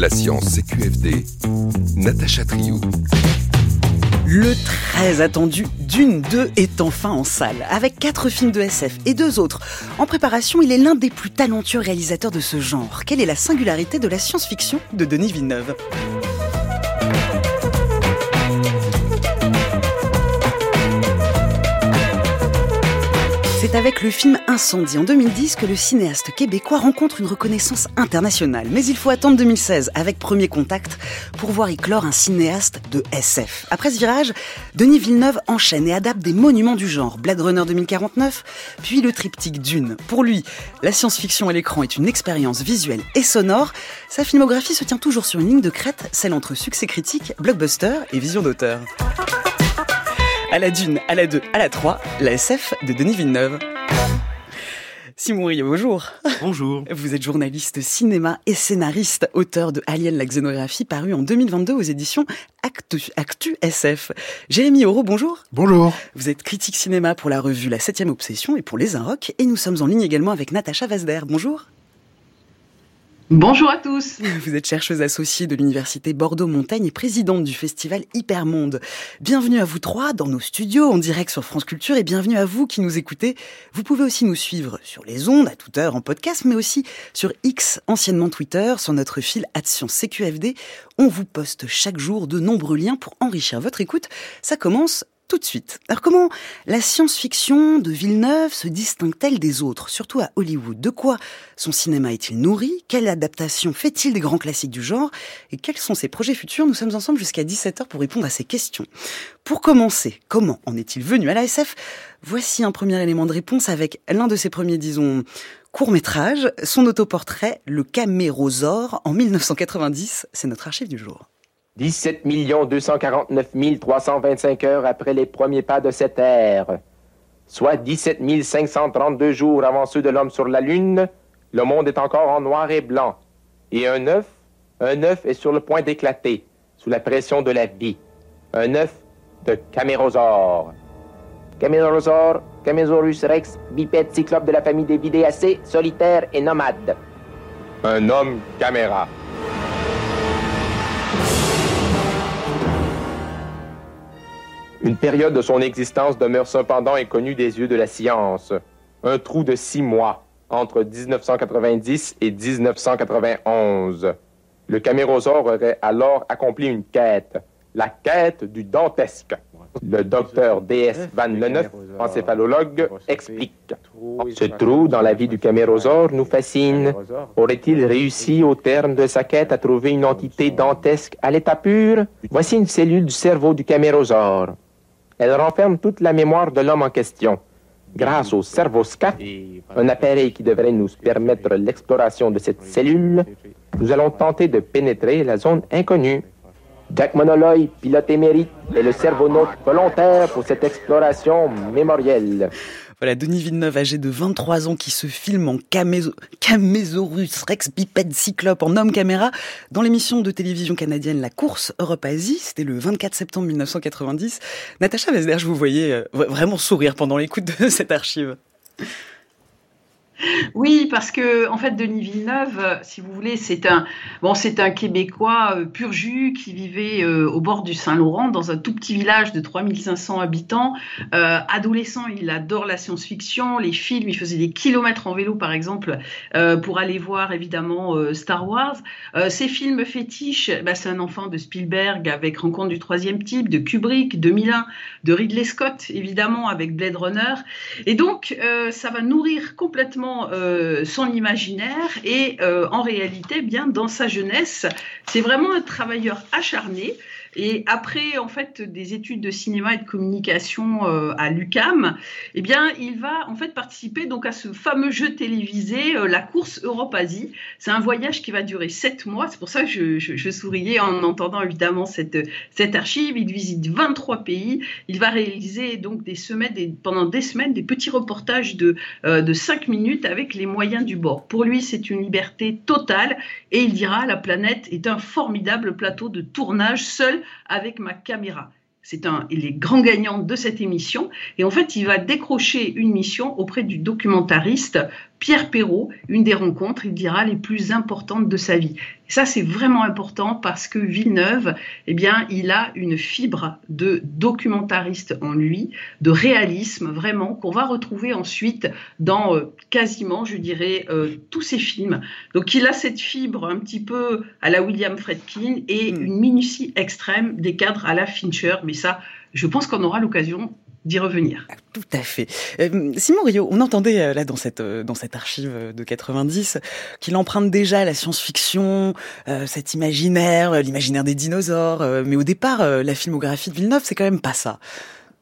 La science CQFD, Natacha Triou. Le très attendu Dune 2 est enfin en salle. Avec quatre films de SF et deux autres en préparation, il est l'un des plus talentueux réalisateurs de ce genre. Quelle est la singularité de la science-fiction de Denis Villeneuve? C'est avec le film Incendie en 2010 que le cinéaste québécois rencontre une reconnaissance internationale. Mais il faut attendre 2016 avec Premier Contact pour voir éclore un cinéaste de SF. Après ce virage, Denis Villeneuve enchaîne et adapte des monuments du genre. Blade Runner 2049, puis le triptyque Dune. Pour lui, la science-fiction à l'écran est une expérience visuelle et sonore. Sa filmographie se tient toujours sur une ligne de crête, celle entre succès critique, blockbuster et vision d'auteur à la Dune, à la 2, à la 3, la SF de Denis Villeneuve. Simon Rio, bonjour. Bonjour. Vous êtes journaliste cinéma et scénariste, auteur de Alien la xénographie, paru en 2022 aux éditions Actu, Actu SF. Jérémy Auro, bonjour. Bonjour. Vous êtes critique cinéma pour la revue La 7 Obsession et pour Les Inrocks. Et nous sommes en ligne également avec Natacha Vazder. Bonjour. Bonjour à tous. Vous êtes chercheuse associée de l'université Bordeaux-Montaigne et présidente du festival Hypermonde. Bienvenue à vous trois dans nos studios en direct sur France Culture et bienvenue à vous qui nous écoutez. Vous pouvez aussi nous suivre sur les ondes à toute heure en podcast mais aussi sur X, anciennement Twitter, sur notre fil Action CQFD. On vous poste chaque jour de nombreux liens pour enrichir votre écoute. Ça commence tout de suite. Alors comment la science-fiction de Villeneuve se distingue-t-elle des autres, surtout à Hollywood? De quoi son cinéma est-il nourri? Quelle adaptation fait-il des grands classiques du genre? Et quels sont ses projets futurs? Nous sommes ensemble jusqu'à 17h pour répondre à ces questions. Pour commencer, comment en est-il venu à la SF Voici un premier élément de réponse avec l'un de ses premiers, disons, courts-métrages, son autoportrait, Le Camérosaure, en 1990. C'est notre archive du jour. 17 249 325 heures après les premiers pas de cette ère, soit 17 532 jours avant ceux de l'homme sur la Lune, le monde est encore en noir et blanc. Et un œuf, un œuf est sur le point d'éclater, sous la pression de la vie. Un œuf de camérosaure. Camérosaure, Camésaurus rex, bipède cyclope de la famille des vidéacées, solitaire et nomade. Un homme caméra. Une période de son existence demeure cependant inconnue des yeux de la science. Un trou de six mois entre 1990 et 1991. Le camérosaure aurait alors accompli une quête, la quête du dantesque. Le docteur D.S. Van Leneuf, encéphalologue, explique. Ce trou dans la vie du camérosaure nous fascine. Aurait-il réussi au terme de sa quête à trouver une entité dantesque à l'état pur? Voici une cellule du cerveau du camérosaure. Elle renferme toute la mémoire de l'homme en question. Grâce au cerveau-SCAF, un appareil qui devrait nous permettre l'exploration de cette cellule, nous allons tenter de pénétrer la zone inconnue. Jack Monoloy, pilote émérite, est le cerveau-nôtre volontaire pour cette exploration mémorielle. Voilà, Denis Villeneuve, âgé de 23 ans, qui se filme en Camésaurus Rex bipède cyclope en homme caméra dans l'émission de télévision canadienne La Course Europe-Asie. C'était le 24 septembre 1990. Natacha Vesder, je vous voyais euh, vraiment sourire pendant l'écoute de cette archive. Oui, parce que en fait, Denis Villeneuve, euh, si vous voulez, c'est un bon, c'est un Québécois euh, pur jus qui vivait euh, au bord du Saint-Laurent dans un tout petit village de 3500 habitants. adolescent, il adore la science-fiction, les films. Il faisait des kilomètres en vélo, par exemple, pour aller voir évidemment Star Wars. ses films fétiches, bah, c'est un enfant de Spielberg avec Rencontre du troisième type, de Kubrick, 2001, de Ridley Scott, évidemment avec Blade Runner. Et donc, ça va nourrir complètement euh, son imaginaire et euh, en réalité, bien dans sa jeunesse, c'est vraiment un travailleur acharné et après, en fait, des études de cinéma et de communication euh, à l'UCAM, eh bien, il va en fait participer donc à ce fameux jeu télévisé, euh, la course Europe-Asie. C'est un voyage qui va durer sept mois. C'est pour ça que je, souriais en entendant évidemment cette, cette archive. Il visite 23 pays. Il va réaliser donc des semaines, pendant des semaines, des petits reportages de, euh, de 5 minutes avec les moyens du bord. Pour lui, c'est une liberté totale et il dira la planète est un formidable plateau de tournage seul avec ma caméra. C'est un, il est grand gagnant de cette émission. Et en fait, il va décrocher une mission auprès du documentariste Pierre Perrault, une des rencontres, il dira, les plus importantes de sa vie. Ça, c'est vraiment important parce que Villeneuve, eh bien, il a une fibre de documentariste en lui, de réalisme vraiment, qu'on va retrouver ensuite dans euh, quasiment, je dirais, euh, tous ses films. Donc, il a cette fibre un petit peu à la William Fredkin et hmm. une minutie extrême des cadres à la Fincher. Mais ça, je pense qu'on aura l'occasion d'y revenir. Ah, tout à fait. Euh, Simon Rio, on entendait euh, là dans cette euh, dans cette archive de 90 qu'il emprunte déjà la science-fiction, cet imaginaire, l'imaginaire des dinosaures. mais au départ, la filmographie de Villeneuve, c'est quand même pas ça.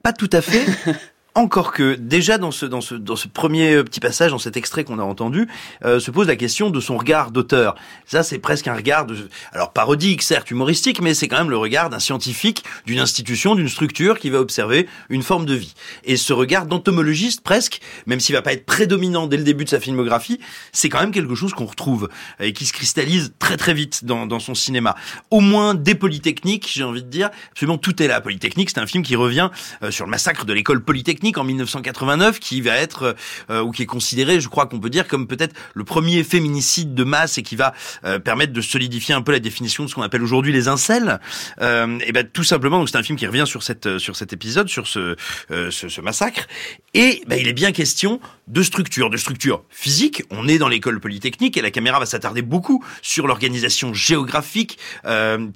Pas tout à fait. Encore que déjà dans ce dans ce dans ce premier euh, petit passage, dans cet extrait qu'on a entendu, euh, se pose la question de son regard d'auteur. Ça, c'est presque un regard de, alors parodique, certes humoristique, mais c'est quand même le regard d'un scientifique, d'une institution, d'une structure qui va observer une forme de vie. Et ce regard d'entomologiste presque, même s'il va pas être prédominant dès le début de sa filmographie, c'est quand même quelque chose qu'on retrouve et qui se cristallise très très vite dans dans son cinéma. Au moins des polytechniques, j'ai envie de dire, absolument tout est là. Polytechnique, c'est un film qui revient euh, sur le massacre de l'école polytechnique en 1989 qui va être euh, ou qui est considéré, je crois qu'on peut dire comme peut-être le premier féminicide de masse et qui va euh, permettre de solidifier un peu la définition de ce qu'on appelle aujourd'hui les incels. Euh, et ben tout simplement, c'est un film qui revient sur cette sur cet épisode, sur ce ce, massacre. Et ben, il est bien question de structure, de structure physique. On est dans l'école polytechnique et la caméra va s'attarder beaucoup sur l'organisation géographique,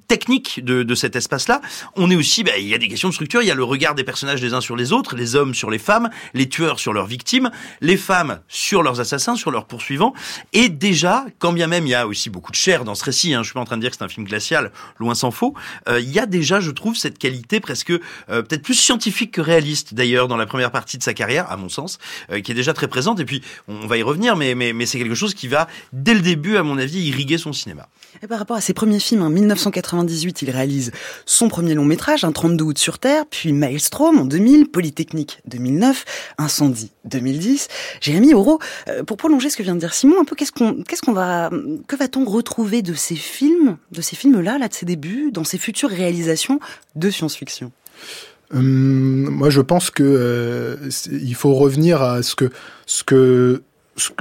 technique de, de cet espace-là. On est aussi, ben, il y a des questions de structure. Il y a le regard des personnages les uns sur les autres, les hommes sur les femmes, les tueurs sur leurs victimes, les femmes sur leurs assassins, sur leurs poursuivants. Et déjà, quand bien même il y a aussi beaucoup de chair dans ce récit, hein, je suis pas en train de dire que c'est un film glacial, loin s'en faut, euh, il y a déjà, je trouve, cette qualité presque euh, peut-être plus scientifique que réaliste d'ailleurs dans la première partie de sa carrière, à mon sens, euh, qui est déjà très présente. Et puis, on va y revenir, mais, mais, mais c'est quelque chose qui va, dès le début, à mon avis, irriguer son cinéma. Et par rapport à ses premiers films, en 1998, il réalise son premier long métrage, un 32 août sur Terre, puis Maelstrom en 2000, Polytechnique 2009, Incendie 2010. Jérémy Auro, pour prolonger ce que vient de dire Simon, un peu qu'est-ce qu'on, qu'est-ce qu'on va, que va-t-on retrouver de ces films, de ces films-là, là, de ses débuts, dans ses futures réalisations de science-fiction? Hum, moi, je pense que euh, il faut revenir à ce que ce que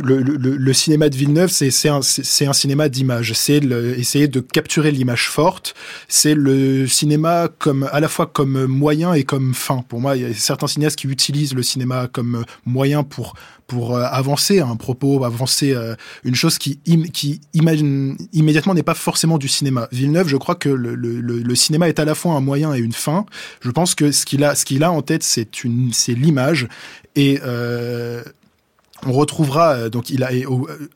le, le, le, cinéma de Villeneuve, c'est un, un, cinéma d'image. C'est essayer de capturer l'image forte. C'est le cinéma comme à la fois comme moyen et comme fin. Pour moi, il y a certains cinéastes qui utilisent le cinéma comme moyen pour pour euh, avancer un propos, avancer euh, une chose qui qui imagine immédiatement n'est pas forcément du cinéma. Villeneuve, je crois que le, le, cinéma est à la fois un moyen et une fin. Je pense que ce qu'il a ce qu'il a en tête, c'est une c'est l'image et euh, on retrouvera euh, donc il a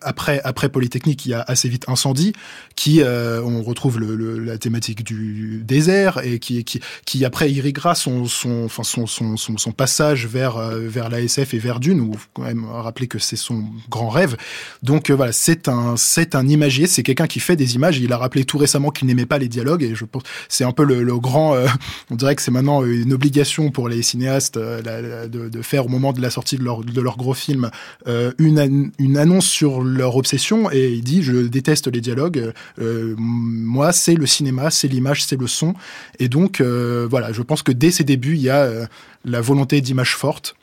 après après Polytechnique il y a assez vite incendie qui euh, on retrouve le, la thématique du désert et qui qui qui après irriguera son son enfin son son, son, passage vers euh, vers l'ASF et vers Dune ou quand même rappeler que c'est son grand rêve. Donc voilà c'est un c'est un imagier c'est quelqu'un qui fait des images. Il a rappelé tout récemment qu'il n'aimait pas les dialogues et je pense c'est un peu le, le grand on dirait que c'est maintenant une obligation pour les cinéastes de, de, faire au moment de la sortie de leur de leur gros film euh, une, une annonce sur leur obsession et il dit je déteste les dialogues. Euh, moi, c'est le cinéma, c'est l'image, c'est le son. Et donc euh, voilà, je pense que dès ses débuts, il y a la volonté d'image forte.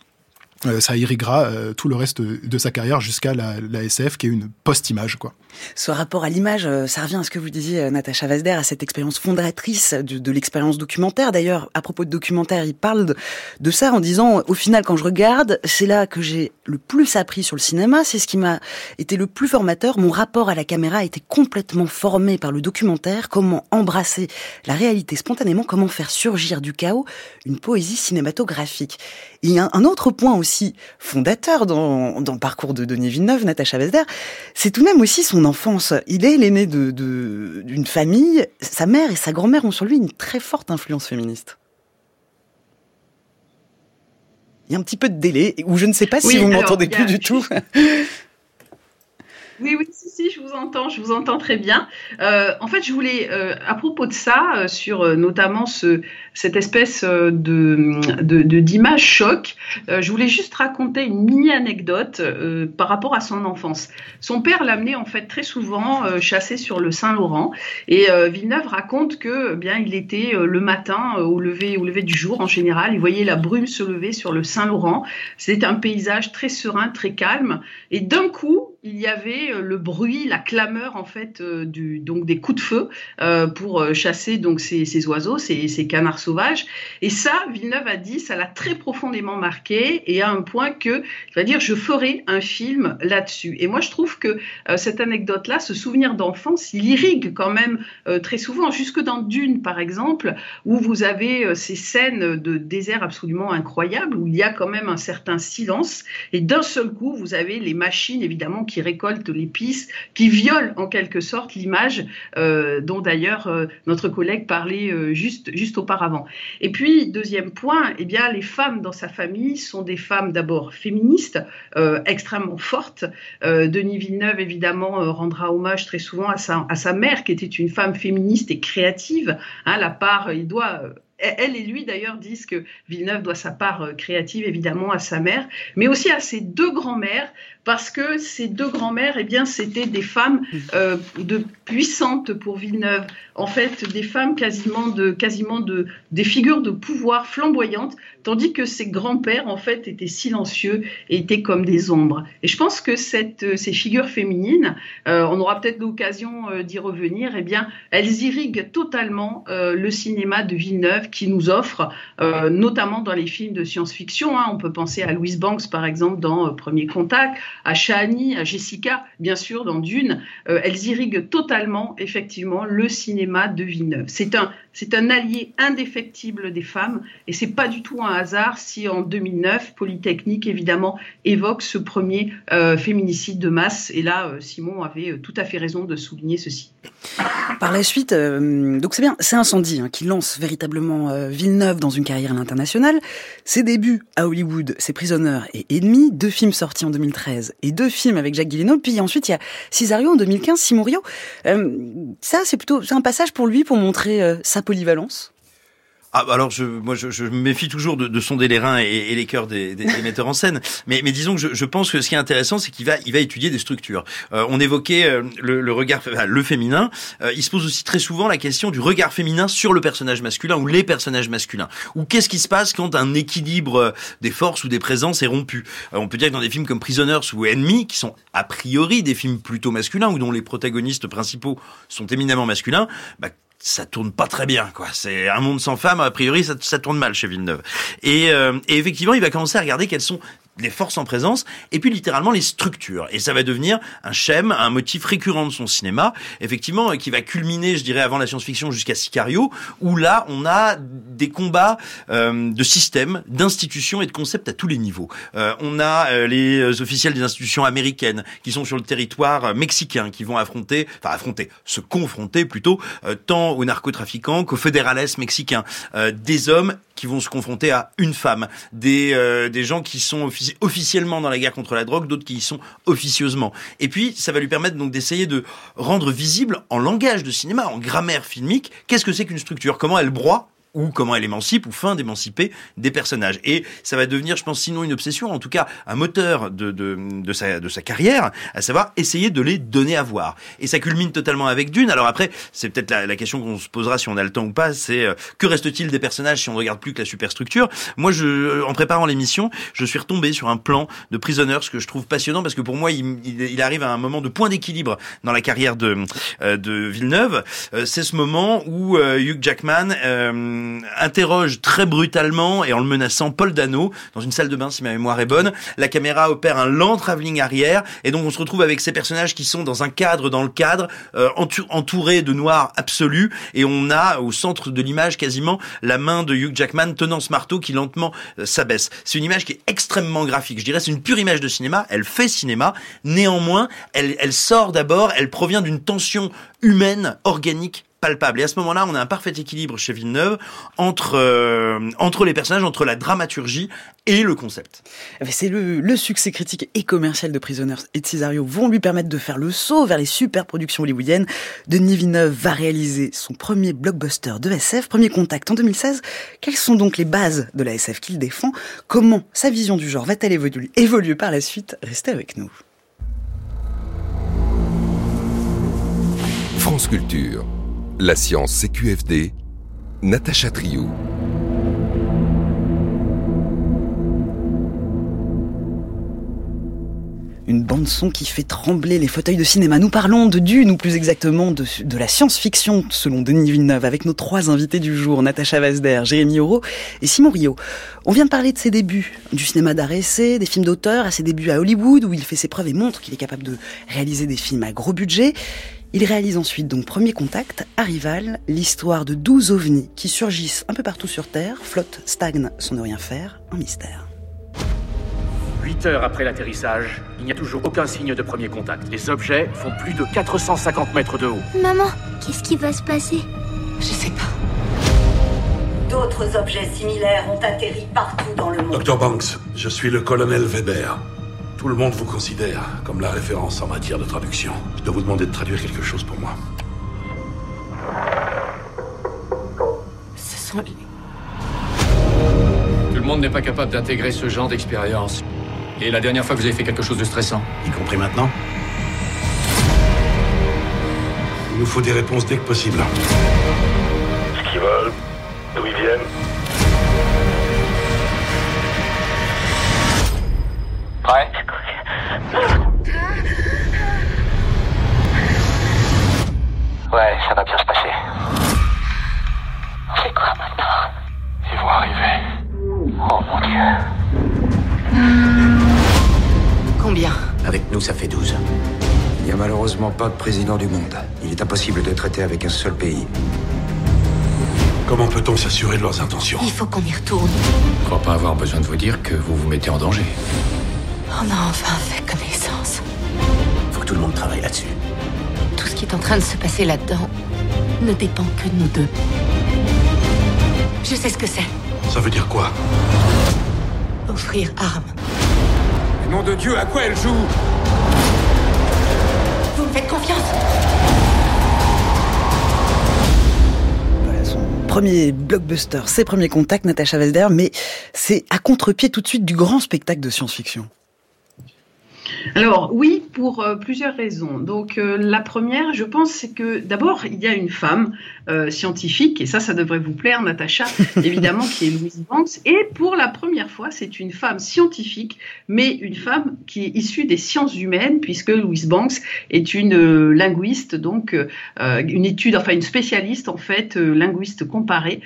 ça irriguera tout le reste de, sa carrière jusqu'à la, la, SF qui est une post-image quoi. Ce rapport à l'image, euh, ça revient à ce que vous disiez, euh, Natacha Vazder, à cette expérience fondatrice de, l'expérience documentaire. D'ailleurs, à propos de documentaire, il parle de, ça en disant, au final, quand je regarde, c'est là que j'ai le plus appris sur le cinéma, c'est ce qui m'a été le plus formateur. Mon rapport à la caméra a été complètement formé par le documentaire, comment embrasser la réalité spontanément, comment faire surgir du chaos une poésie cinématographique? il y a un autre point aussi fondateur dans, dans le parcours de Denis Villeneuve, Natacha Vazder, c'est tout de même aussi son enfance. Il est l'aîné d'une de, d'une famille. Sa mère et sa grand-mère ont sur lui une très forte influence féministe. Il y a un petit peu de délai, ou je ne sais pas si vous m'entendez plus du tout. Oui, oui, si, si, je vous entends, je vous entends très bien. Euh, en fait, je voulais, euh, à propos de ça, euh, sur euh, notamment ce, cette espèce euh, de, de, de- d'image choc, euh, je voulais juste raconter une mini anecdote euh, par rapport à son enfance. Son père l'amenait en fait très souvent chasser sur le Saint-Laurent, et Villeneuve raconte que eh bien il était le matin au lever au lever du jour en général, il voyait la brume se lever sur le Saint-Laurent. C'était un paysage très serein, très calme, et d'un coup il y avait euh, le bruit, la clameur en fait euh, du, donc des coups de feu euh, pour chasser donc ces, ces oiseaux, ces, ces canards sauvages. Et ça, Villeneuve a dit, ça l'a très profondément marqué et à un point que, il va dire, je ferai un film là-dessus. Et moi, je trouve que cette anecdote-là, ce souvenir d'enfance, il irrigue quand même très souvent, jusque dans Dune par exemple, où vous avez ces scènes de désert absolument incroyables, où il y a quand même un certain silence, et d'un seul coup, vous avez les machines évidemment récoltent les pistes, qui violent en quelque sorte l'image euh, dont d'ailleurs euh, notre collègue parlait euh, juste, juste auparavant. Et puis, deuxième point, eh bien, les femmes dans sa famille sont des femmes d'abord féministes, extrêmement fortes. Denis Villeneuve, évidemment, rendra hommage très souvent à sa, à sa mère, qui était une femme féministe et créative. Hein, la part, il doit... elle et lui d'ailleurs disent que Villeneuve doit sa part créative évidemment à sa mère, mais aussi à ses deux grands-mères, parce que ces deux grands-mères, eh bien, c'était des femmes euh, de puissantes pour Villeneuve. En fait, des femmes quasiment de, quasiment de, des figures de pouvoir flamboyantes, tandis que ses grands-pères, en fait, étaient silencieux et étaient comme des ombres. Et je pense que cette, euh, ces figures féminines, euh, on aura peut-être l'occasion euh, d'y revenir, eh bien, elles irriguent totalement le cinéma de Villeneuve qui nous offre, notamment dans les films de science-fiction. Hein, on peut penser à Louise Banks, par exemple, dans Premier Contact, à Shani, à Jessica, bien sûr, dans Dune. Euh, elles irriguent totalement, effectivement, le cinéma de Villeneuve. C'est un, c'est un allié indéfectible des femmes, et c'est pas du tout un hasard si en 2009, Polytechnique, évidemment, évoque ce premier euh, féminicide de masse. Et là, euh, Simon avait tout à fait raison de souligner ceci. Par la suite, donc c'est bien, c'est Incendie hein, qui lance véritablement Villeneuve dans une carrière à l'international. Ses débuts à Hollywood, c'est Prisoner et Ennemi, deux films sortis en 2013 et deux films avec Jacques Gyllenhaal. Puis ensuite, il y a Cesario en 2015, Simon Rio. Euh, ça, c'est plutôt c'est un passage pour lui pour montrer euh, sa polyvalence. Ah, bah alors je, moi, je, je me méfie toujours de, de sonder les reins et, et les cœurs des, des, des metteurs en scène. Mais, mais disons que je, je pense que ce qui est intéressant, c'est qu'il va, il va étudier des structures. Euh, on évoquait euh, le, le regard, le féminin. Euh, il se pose aussi très souvent la question du regard féminin sur le personnage masculin ou les personnages masculins. Ou qu'est-ce qui se passe quand un équilibre des forces ou des présences est rompu? Euh, On peut dire que dans des films comme Prisoners ou Enemy, qui sont a priori des films plutôt masculins ou dont les protagonistes principaux sont éminemment masculins, bah, ça tourne pas très bien, quoi. C'est un monde sans femmes, a priori, ça, tourne mal chez Villeneuve. Et, euh, et effectivement, il va commencer à regarder quelles sont les forces en présence, et puis littéralement les structures. Et ça va devenir un schème, un motif récurrent de son cinéma, effectivement, euh, qui va culminer, je dirais, avant la science-fiction jusqu'à Sicario, où là, on a des combats euh, de systèmes, d'institutions et de concepts à tous les niveaux. Euh, on a euh, les officiels des institutions américaines qui sont sur le territoire euh, mexicain, qui vont affronter, enfin affronter, se confronter plutôt, euh, tant aux narcotrafiquants qu'aux fédérales mexicains. Des hommes qui vont se confronter à une femme, des, euh, des gens qui sont offici- officiellement dans la guerre contre la drogue, d'autres qui y sont officieusement. Et puis, ça va lui permettre donc d'essayer de rendre visible en langage de cinéma, en grammaire filmique, qu'est-ce que c'est qu'une structure, comment elle broie ou comment elle émancipe ou fin d'émanciper des personnages. Et ça va devenir, je pense, sinon une obsession, en tout cas un moteur de, de, de, sa, de sa carrière, à savoir essayer de les donner à voir. Et ça culmine totalement avec Dune. Alors après, c'est peut-être la, la question qu'on se posera si on a le temps ou pas, c'est euh, que reste-t-il des personnages si on regarde plus que la superstructure? Moi, je, en préparant l'émission, je suis retombé sur un plan de Prisoners que je trouve passionnant parce que pour moi, il, il, arrive à un moment de point d'équilibre dans la carrière de, euh, de Villeneuve. Euh, c'est ce moment où euh, Hugh Jackman euh, interroge très brutalement et en le menaçant Paul Dano dans une salle de bain si ma mémoire est bonne. La caméra opère un lent travelling arrière et donc on se retrouve avec ces personnages qui sont dans un cadre dans le cadre euh, de noir absolu et on a au centre de l'image quasiment la main de Hugh Jackman tenant ce marteau qui lentement euh, s'abaisse. C'est une image qui est extrêmement graphique. Je dirais c'est une pure image de cinéma. Elle fait cinéma. Néanmoins, elle, elle sort d'abord. Elle provient d'une tension humaine, organique palpable. Et à ce moment-là, on a un parfait équilibre chez Villeneuve entre euh, entre les personnages, entre la dramaturgie et le concept. Eh ben, c'est le, le, succès critique et commercial de Prisoners et de Cesario vont lui permettre de faire le saut vers les super productions hollywoodiennes. Denis Villeneuve va réaliser son premier blockbuster de SF, premier contact en 2016. Quelles sont donc les bases de la SF qu'il défend? Comment sa vision du genre va-t-elle évoluer, évoluer par la suite? Restez avec nous. France Culture, la science CQFD, Natacha Triou. une bande son qui fait trembler les fauteuils de cinéma. Nous parlons de Dune, ou plus exactement de, la science-fiction, selon Denis Villeneuve, avec nos trois invités du jour, Natacha Vazder, Jérémy Auro et Simon Rio. On vient de parler de ses débuts, du cinéma d'art des films d'auteur, à ses débuts à Hollywood, où il fait ses preuves et montre qu'il est capable de réaliser des films à gros budget. Il réalise ensuite donc Premier Contact, Arrival, l'histoire de 12 ovnis qui surgissent un peu partout sur Terre, flottent, stagnent sans ne rien faire, un mystère. 8 heures après l'atterrissage, il n'y a toujours aucun signe de premier contact. Les objets font plus de 450 mètres de haut. Maman, qu'est-ce qui va se passer? Je sais pas. D'autres objets similaires ont atterri partout dans le monde. Dr Banks, je suis le colonel Weber. Tout le monde vous considère comme la référence en matière de traduction. Je dois vous demander de traduire quelque chose pour moi. Ce sont les... Tout le monde n'est pas capable d'intégrer ce genre d'expérience. Et la dernière fois que vous avez fait quelque chose de stressant Y compris maintenant Il nous faut des réponses dès que possible. Prêt Ouais, ça va bien se passer. On fait quoi maintenant? Ils vont arriver. Oh mon dieu. Combien? Avec nous, ça fait 12. Il n'y a malheureusement pas de président du monde. Il est impossible de traiter avec un seul pays. Comment peut-on s'assurer de leurs intentions? Il faut qu'on y retourne. Je crois pas avoir besoin de vous dire que vous vous mettez en danger. On a enfin fait connaissance. Faut que tout le monde travaille là-dessus. Tout ce qui est en train de se passer là-dedans ne dépend que de nous deux. Je sais ce que c'est. Ça veut dire quoi? Offrir arme. Nom de Dieu, à quoi elle joue? Vous me faites confiance Voilà son premier blockbuster, ses premiers contacts, Natacha Vazder, mais c'est à contre-pied tout de suite du grand spectacle de science-fiction. Alors oui, pour euh, plusieurs raisons. Donc euh, la première, je pense, c'est que d'abord il y a une femme euh, scientifique et ça, ça devrait vous plaire, Natacha, évidemment, qui est Louise Banks. Et pour la première fois, c'est une femme scientifique, mais une femme qui est issue des sciences humaines, puisque Louise Banks est une linguiste, donc une étude, enfin une spécialiste en fait, linguiste comparée,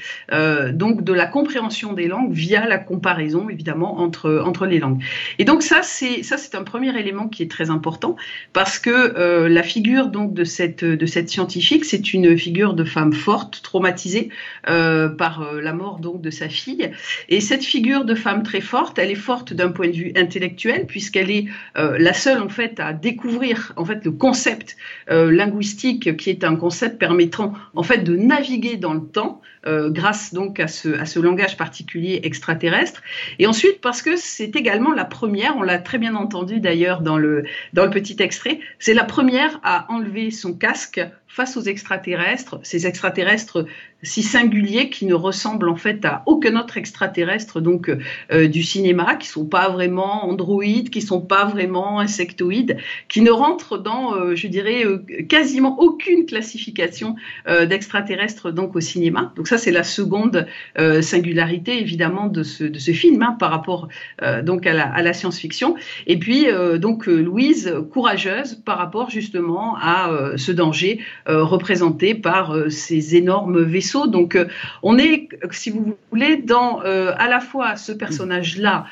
donc de la compréhension des langues via la comparaison, évidemment, entre entre les langues. Et donc ça, c'est ça, c'est un premier élément qui est très important parce que euh, la figure donc de cette de cette scientifique, c'est une figure de femme forte, traumatisée euh, par euh, la mort donc de sa fille. Et cette figure de femme très forte, elle est forte d'un point de vue intellectuel puisqu'elle est la seule en fait à découvrir en fait le concept linguistique qui est un concept permettant en fait de naviguer dans le temps euh, grâce donc à ce, à ce langage particulier extraterrestre. Et ensuite parce que c'est également la première, on l'a très bien entendu d'ailleurs dans le, dans le petit extrait, c'est la première à enlever son casque face aux extraterrestres, ces extraterrestres si singuliers qui ne ressemblent en fait à aucun autre extraterrestre donc euh, du cinéma, qui sont pas vraiment androïdes, qui sont pas vraiment insectoïdes, qui ne rentrent dans, euh, je dirais, euh, quasiment aucune classification euh, d'extraterrestres donc au cinéma. Donc ça c'est la seconde euh, singularité évidemment de ce, de ce film hein, par rapport euh, donc à la science-fiction. Et puis donc Louise courageuse par rapport justement à ce danger représenté par ces énormes vaisseaux Donc on est, si vous voulez, dans à la fois ce personnage-là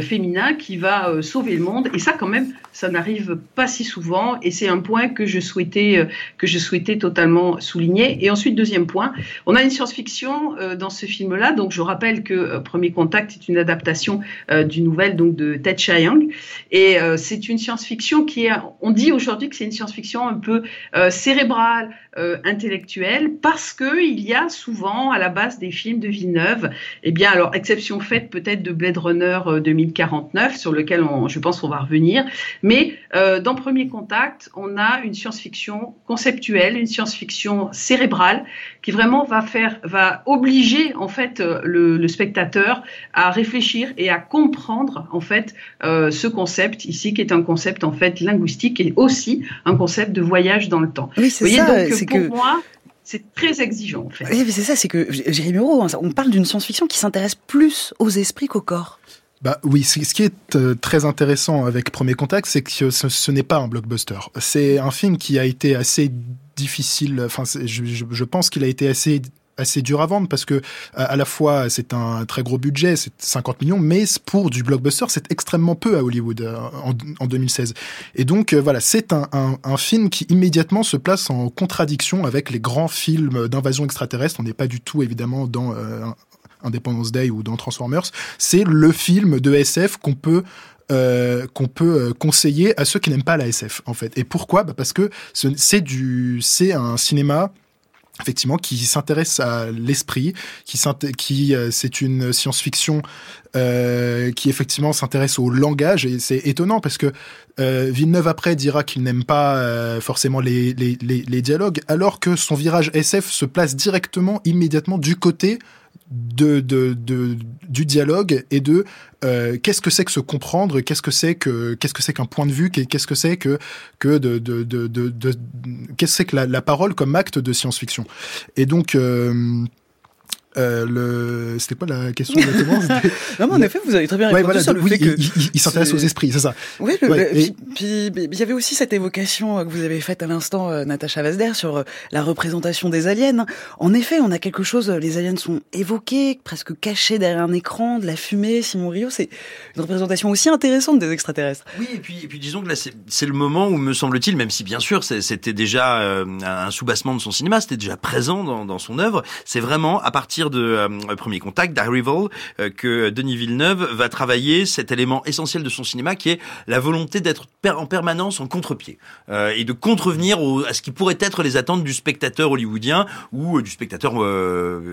féminin qui va sauver le monde, et ça quand même, ça n'arrive pas si souvent, et c'est un point que je souhaitais que je souhaitais totalement souligner. Et ensuite deuxième point, on a une science-fiction dans ce film-là. Donc je rappelle que Premier Contact est une adaptation d'une nouvelle donc de Ted Chiang, et c'est une science-fiction qui est, on dit aujourd'hui que c'est une science-fiction un peu euh, cérébrale, euh, intellectuelle, parce que il y a souvent à la base des films de Villeneuve, eh bien alors exception faite peut-être de Blade Runner 2049 euh, sur lequel on, je pense qu'on va revenir, mais dans Premier Contact, on a une science-fiction conceptuelle, une science-fiction cérébrale qui vraiment va faire, va obliger en fait le, le spectateur à réfléchir et à comprendre en fait ce concept ici qui est un concept en fait linguistique et aussi un concept de voyage dans le temps. Oui, c'est ça. Donc, pour moi, c'est très exigeant en fait. Oui, mais c'est ça, c'est que Jérémy Moreau, hein, on parle d'une science-fiction qui s'intéresse plus aux esprits qu'au corps. Bah oui, ce qui est euh, très intéressant avec Premier Contact, c'est que ce, n'est pas un blockbuster. C'est un film qui a été assez difficile. Enfin, je, je pense qu'il a été assez assez dur à vendre parce que à, la fois c'est un très gros budget, c'est 50 millions, mais pour du blockbuster c'est extrêmement peu à Hollywood euh, en, 2016. Et donc euh, voilà, c'est un, un, film qui immédiatement se place en contradiction avec les grands films d'invasion extraterrestre. On n'est pas du tout évidemment dans euh, Independence Day ou dans Transformers. C'est le film de SF qu'on peut qu'on peut conseiller à ceux qui n'aiment pas la SF en fait. Et pourquoi? Bah Parce que c'est du c'est un cinéma effectivement, qui s'intéresse à l'esprit, qui, qui euh, c'est une science-fiction euh, qui effectivement s'intéresse au langage. Et c'est étonnant parce que euh, Villeneuve après dira qu'il n'aime pas euh, forcément les, dialogues, alors que son virage SF se place directement, immédiatement du côté de, de, de, du dialogue et de euh, qu'est-ce que c'est que se comprendre, qu'est-ce que c'est que qu'est-ce qu'un point de vue, qu'est-ce que c'est que la, parole comme acte de science-fiction. Et donc euh, euh, le... C'était pas la question exactement Non, mais en effet, vous avez très bien répondu voilà, sur le fait que... Il, s'intéresse aux esprits, c'est ça. Oui, puis, il y avait aussi cette évocation que vous avez faite à l'instant, euh, Natacha Vazder, sur euh, la représentation des aliens. En effet, on a quelque chose, les aliens sont évoqués, presque cachés derrière un écran, de la fumée, Simon Rio, c'est une représentation aussi intéressante des extraterrestres. Oui, et puis, et puis disons que là, c'est le moment où, me semble-t-il, même si bien sûr, c'était déjà un soubassement de son cinéma, c'était déjà présent dans, dans son œuvre, c'est vraiment à partir de euh, Premier Contact, d'Arrival, euh, que Denis Villeneuve va travailler cet élément essentiel de son cinéma qui est la volonté d'être en permanence en contre-pied euh, et de contrevenir à ce qui pourrait être les attentes du spectateur hollywoodien ou du spectateur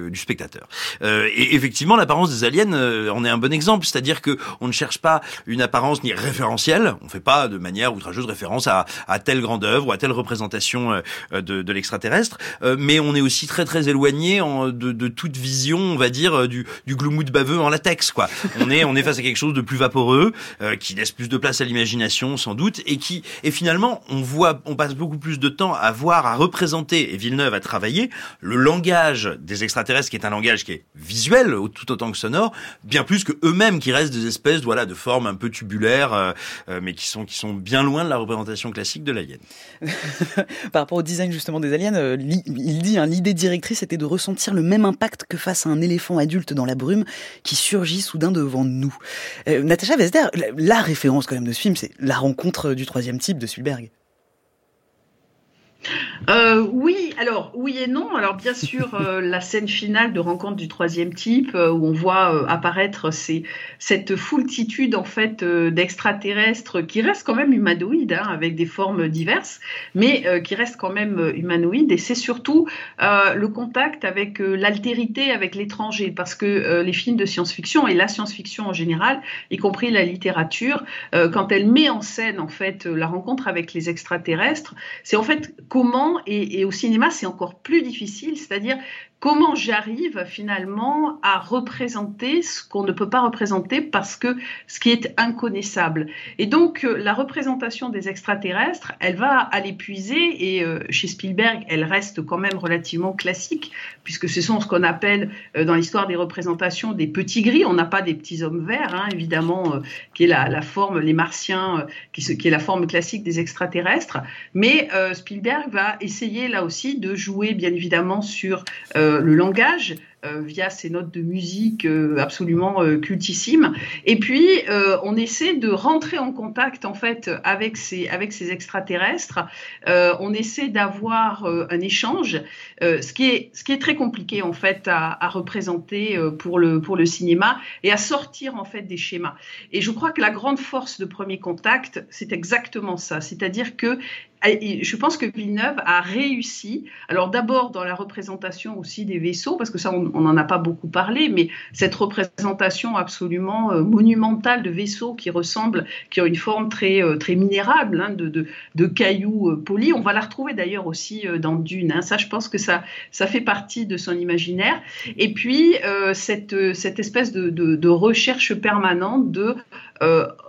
du spectateur. et effectivement, l'apparence des aliens en est un bon exemple, c'est-à-dire que on ne cherche pas une apparence ni référentielle, on fait pas de manière outrageuse référence à, à telle grande œuvre ou à telle représentation de, de l'extraterrestre, mais on est aussi très très éloigné en, de, de toute vision, on va dire, euh, du, du gloumout baveux en latex, quoi. On est, on est face à quelque chose de plus vaporeux, euh, qui laisse plus de place à l'imagination, sans doute, et qui, et finalement, on voit, on passe beaucoup plus de temps à voir, à représenter, et Villeneuve a travaillé, le langage des extraterrestres, qui est un langage qui est visuel, tout autant que sonore, bien plus que eux-mêmes, qui restent des espèces, voilà, de formes un peu tubulaires, euh, mais qui sont, qui sont bien loin de la représentation classique de l'alien. Par rapport au design, justement, des aliens, il dit, hein, l'idée directrice était de ressentir le même impact que face à un éléphant adulte dans la brume qui surgit soudain devant nous. Euh, Natacha Vester, la référence quand même de ce film, c'est la rencontre du troisième type de Spielberg. Euh, oui, alors oui et non. Alors bien sûr, euh, la scène finale de rencontre du troisième type, euh, où on voit apparaître ces, cette foultitude en fait d'extraterrestres qui restent quand même humanoïdes, hein, avec des formes diverses, mais qui restent quand même humanoïdes. Et c'est surtout le contact avec l'altérité, avec l'étranger, parce que les films de science-fiction et la science-fiction en général, y compris la littérature, quand elle met en scène en fait la rencontre avec les extraterrestres, c'est en fait comment, et, au cinéma c'est encore plus difficile, c'est-à-dire comment j'arrive finalement à représenter ce qu'on ne peut pas représenter parce que ce qui est inconnaissable. Et donc euh, la représentation des extraterrestres, elle va à l'épuiser et euh, chez Spielberg, elle reste quand même relativement classique puisque ce sont ce qu'on appelle euh, dans l'histoire des représentations des petits gris. On n'a pas des petits hommes verts, hein, évidemment, qui est la, forme, les martiens, qui, qui, est la forme classique des extraterrestres. Mais Spielberg va essayer là aussi de jouer bien évidemment sur le langage euh, via ces notes de musique euh, absolument euh, cultissimes. Et puis, on essaie de rentrer en contact en fait avec ces, avec ces extraterrestres. on essaie d'avoir un échange, ce, qui est, ce qui est très compliqué en fait à, représenter pour, le, pour le cinéma et à sortir en fait des schémas. Et je crois que la grande force de Premier Contact, c'est exactement ça. C'est-à-dire que je pense que Villeneuve a réussi, alors d'abord dans la représentation aussi des vaisseaux, parce que ça on n'en a pas beaucoup parlé, mais cette représentation absolument euh, monumentale de vaisseaux qui ressemblent, qui ont une forme très, euh, très minérable, hein, de, cailloux euh, polis, on va la retrouver d'ailleurs aussi dans Dune, hein. ça je pense que ça, ça fait partie de son imaginaire, et puis cette, cette espèce de, recherche permanente de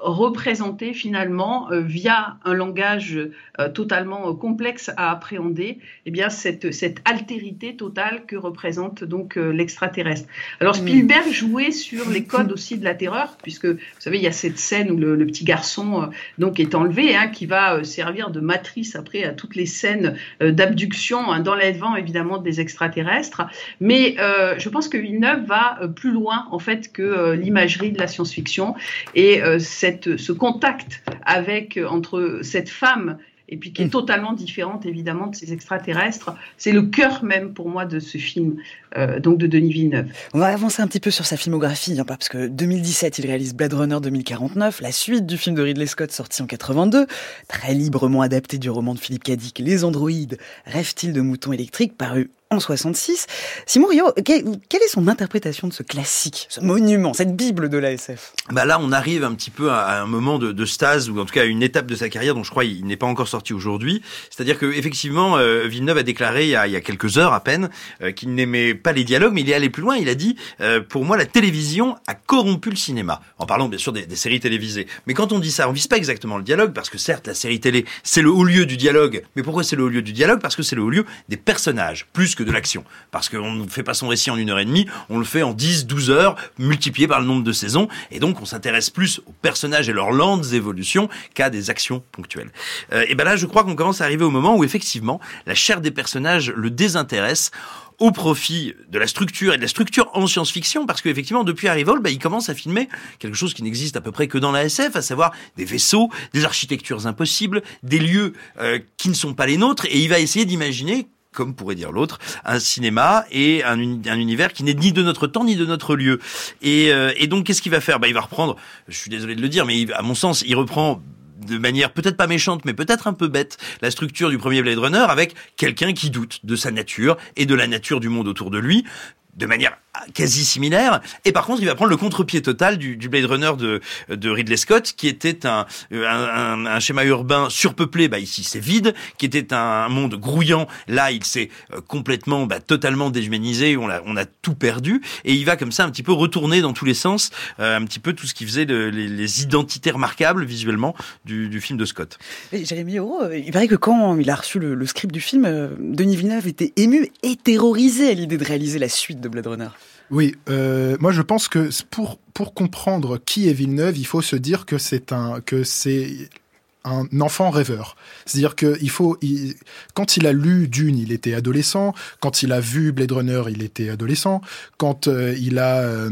représenter finalement via un langage euh, totalement complexe à appréhender, eh bien cette, cette altérité totale que représente donc l'extraterrestre. Alors hmm. Spielberg jouait sur les codes aussi de la terreur, puisque vous savez il y a cette scène où le, petit garçon donc est enlevé, hein, qui va servir de matrice après à toutes les scènes d'abduction, hein, d'enlèvement évidemment des extraterrestres. Mais je pense que Villeneuve va plus loin en fait que l'imagerie de la science-fiction et euh, cette, ce contact avec euh, entre cette femme et puis qui est mm. totalement différente évidemment de ces extraterrestres. C'est le cœur même pour moi de ce film, euh, donc de Denis Villeneuve. On va avancer un petit peu sur sa filmographie, hein, parce que 2017, il réalise Blade Runner 2049, la suite du film de Ridley Scott sorti en 82, très librement adapté du roman de Philippe Cadic, Les androïdes, rêvent-ils de moutons électriques, paru en 66. Simon Rio, quelle est son interprétation de ce classique, ce monument, cette bible de l'ASF? Bah là, on arrive un petit peu à un moment de, stase ou en tout cas à une étape de sa carrière dont je crois il n'est pas encore sorti aujourd'hui. C'est-à-dire que effectivement, euh, Villeneuve a déclaré il y a, il y a, quelques heures à peine euh, qu'il n'aimait pas les dialogues, mais il est allé plus loin. Il a dit euh, pour moi la télévision a corrompu le cinéma, en parlant bien sûr des, des, séries télévisées. Mais quand on dit ça, on vise pas exactement le dialogue parce que certes la série télé c'est le haut lieu du dialogue. Mais pourquoi c'est le haut lieu du dialogue? Parce que c'est le haut lieu des personnages plus que de l'action. Parce qu'on ne fait pas son récit en une heure et demie, on le fait en 10, 12 heures, multiplié par le nombre de saisons. Et donc, on s'intéresse plus aux personnages et leurs lentes évolutions qu'à des actions ponctuelles. Euh, et ben là, je crois qu'on commence à arriver au moment où, effectivement, la chair des personnages le désintéresse au profit de la structure et de la structure en science-fiction, parce qu'effectivement, depuis Arrival, bah, il commence à filmer quelque chose qui n'existe à peu près que dans la SF, à savoir des vaisseaux, des architectures impossibles, des lieux euh, qui ne sont pas les nôtres, et il va essayer d'imaginer comme pourrait dire l'autre, un cinéma et un, un, univers qui n'est ni de notre temps ni de notre lieu. Et, euh, et donc, qu'est-ce qu'il va faire? Bah, Il va reprendre, je suis désolé de le dire, mais à mon sens, il reprend de manière peut-être pas méchante, mais peut-être un peu bête, la structure du premier Blade Runner avec quelqu'un qui doute de sa nature et de la nature du monde autour de lui, de manière quasi similaire. Et par contre, il va prendre le contre-pied total du, Blade Runner de, Ridley Scott, qui était un, schéma urbain surpeuplé. Bah ici, c'est vide. Qui était un monde grouillant. Là, il s'est euh, complètement, bah, totalement déshumanisé. On a, tout perdu. Et il va comme ça un petit peu retourner dans tous les sens, euh, un petit peu tout ce qui faisait les, identités remarquables visuellement du, film de Scott. Jérémy euh, il paraît que quand il a reçu le script du film, Denis Villeneuve était ému et terrorisé à l'idée de réaliser la suite de Blade Runner. Oui, euh, moi je pense que pour pour comprendre qui est Villeneuve, il faut se dire que c'est un que c'est un enfant rêveur. C'est-à-dire que il faut, quand il a lu Dune, il était adolescent. Quand il a vu Blade Runner, il était adolescent. Quand euh, il a euh,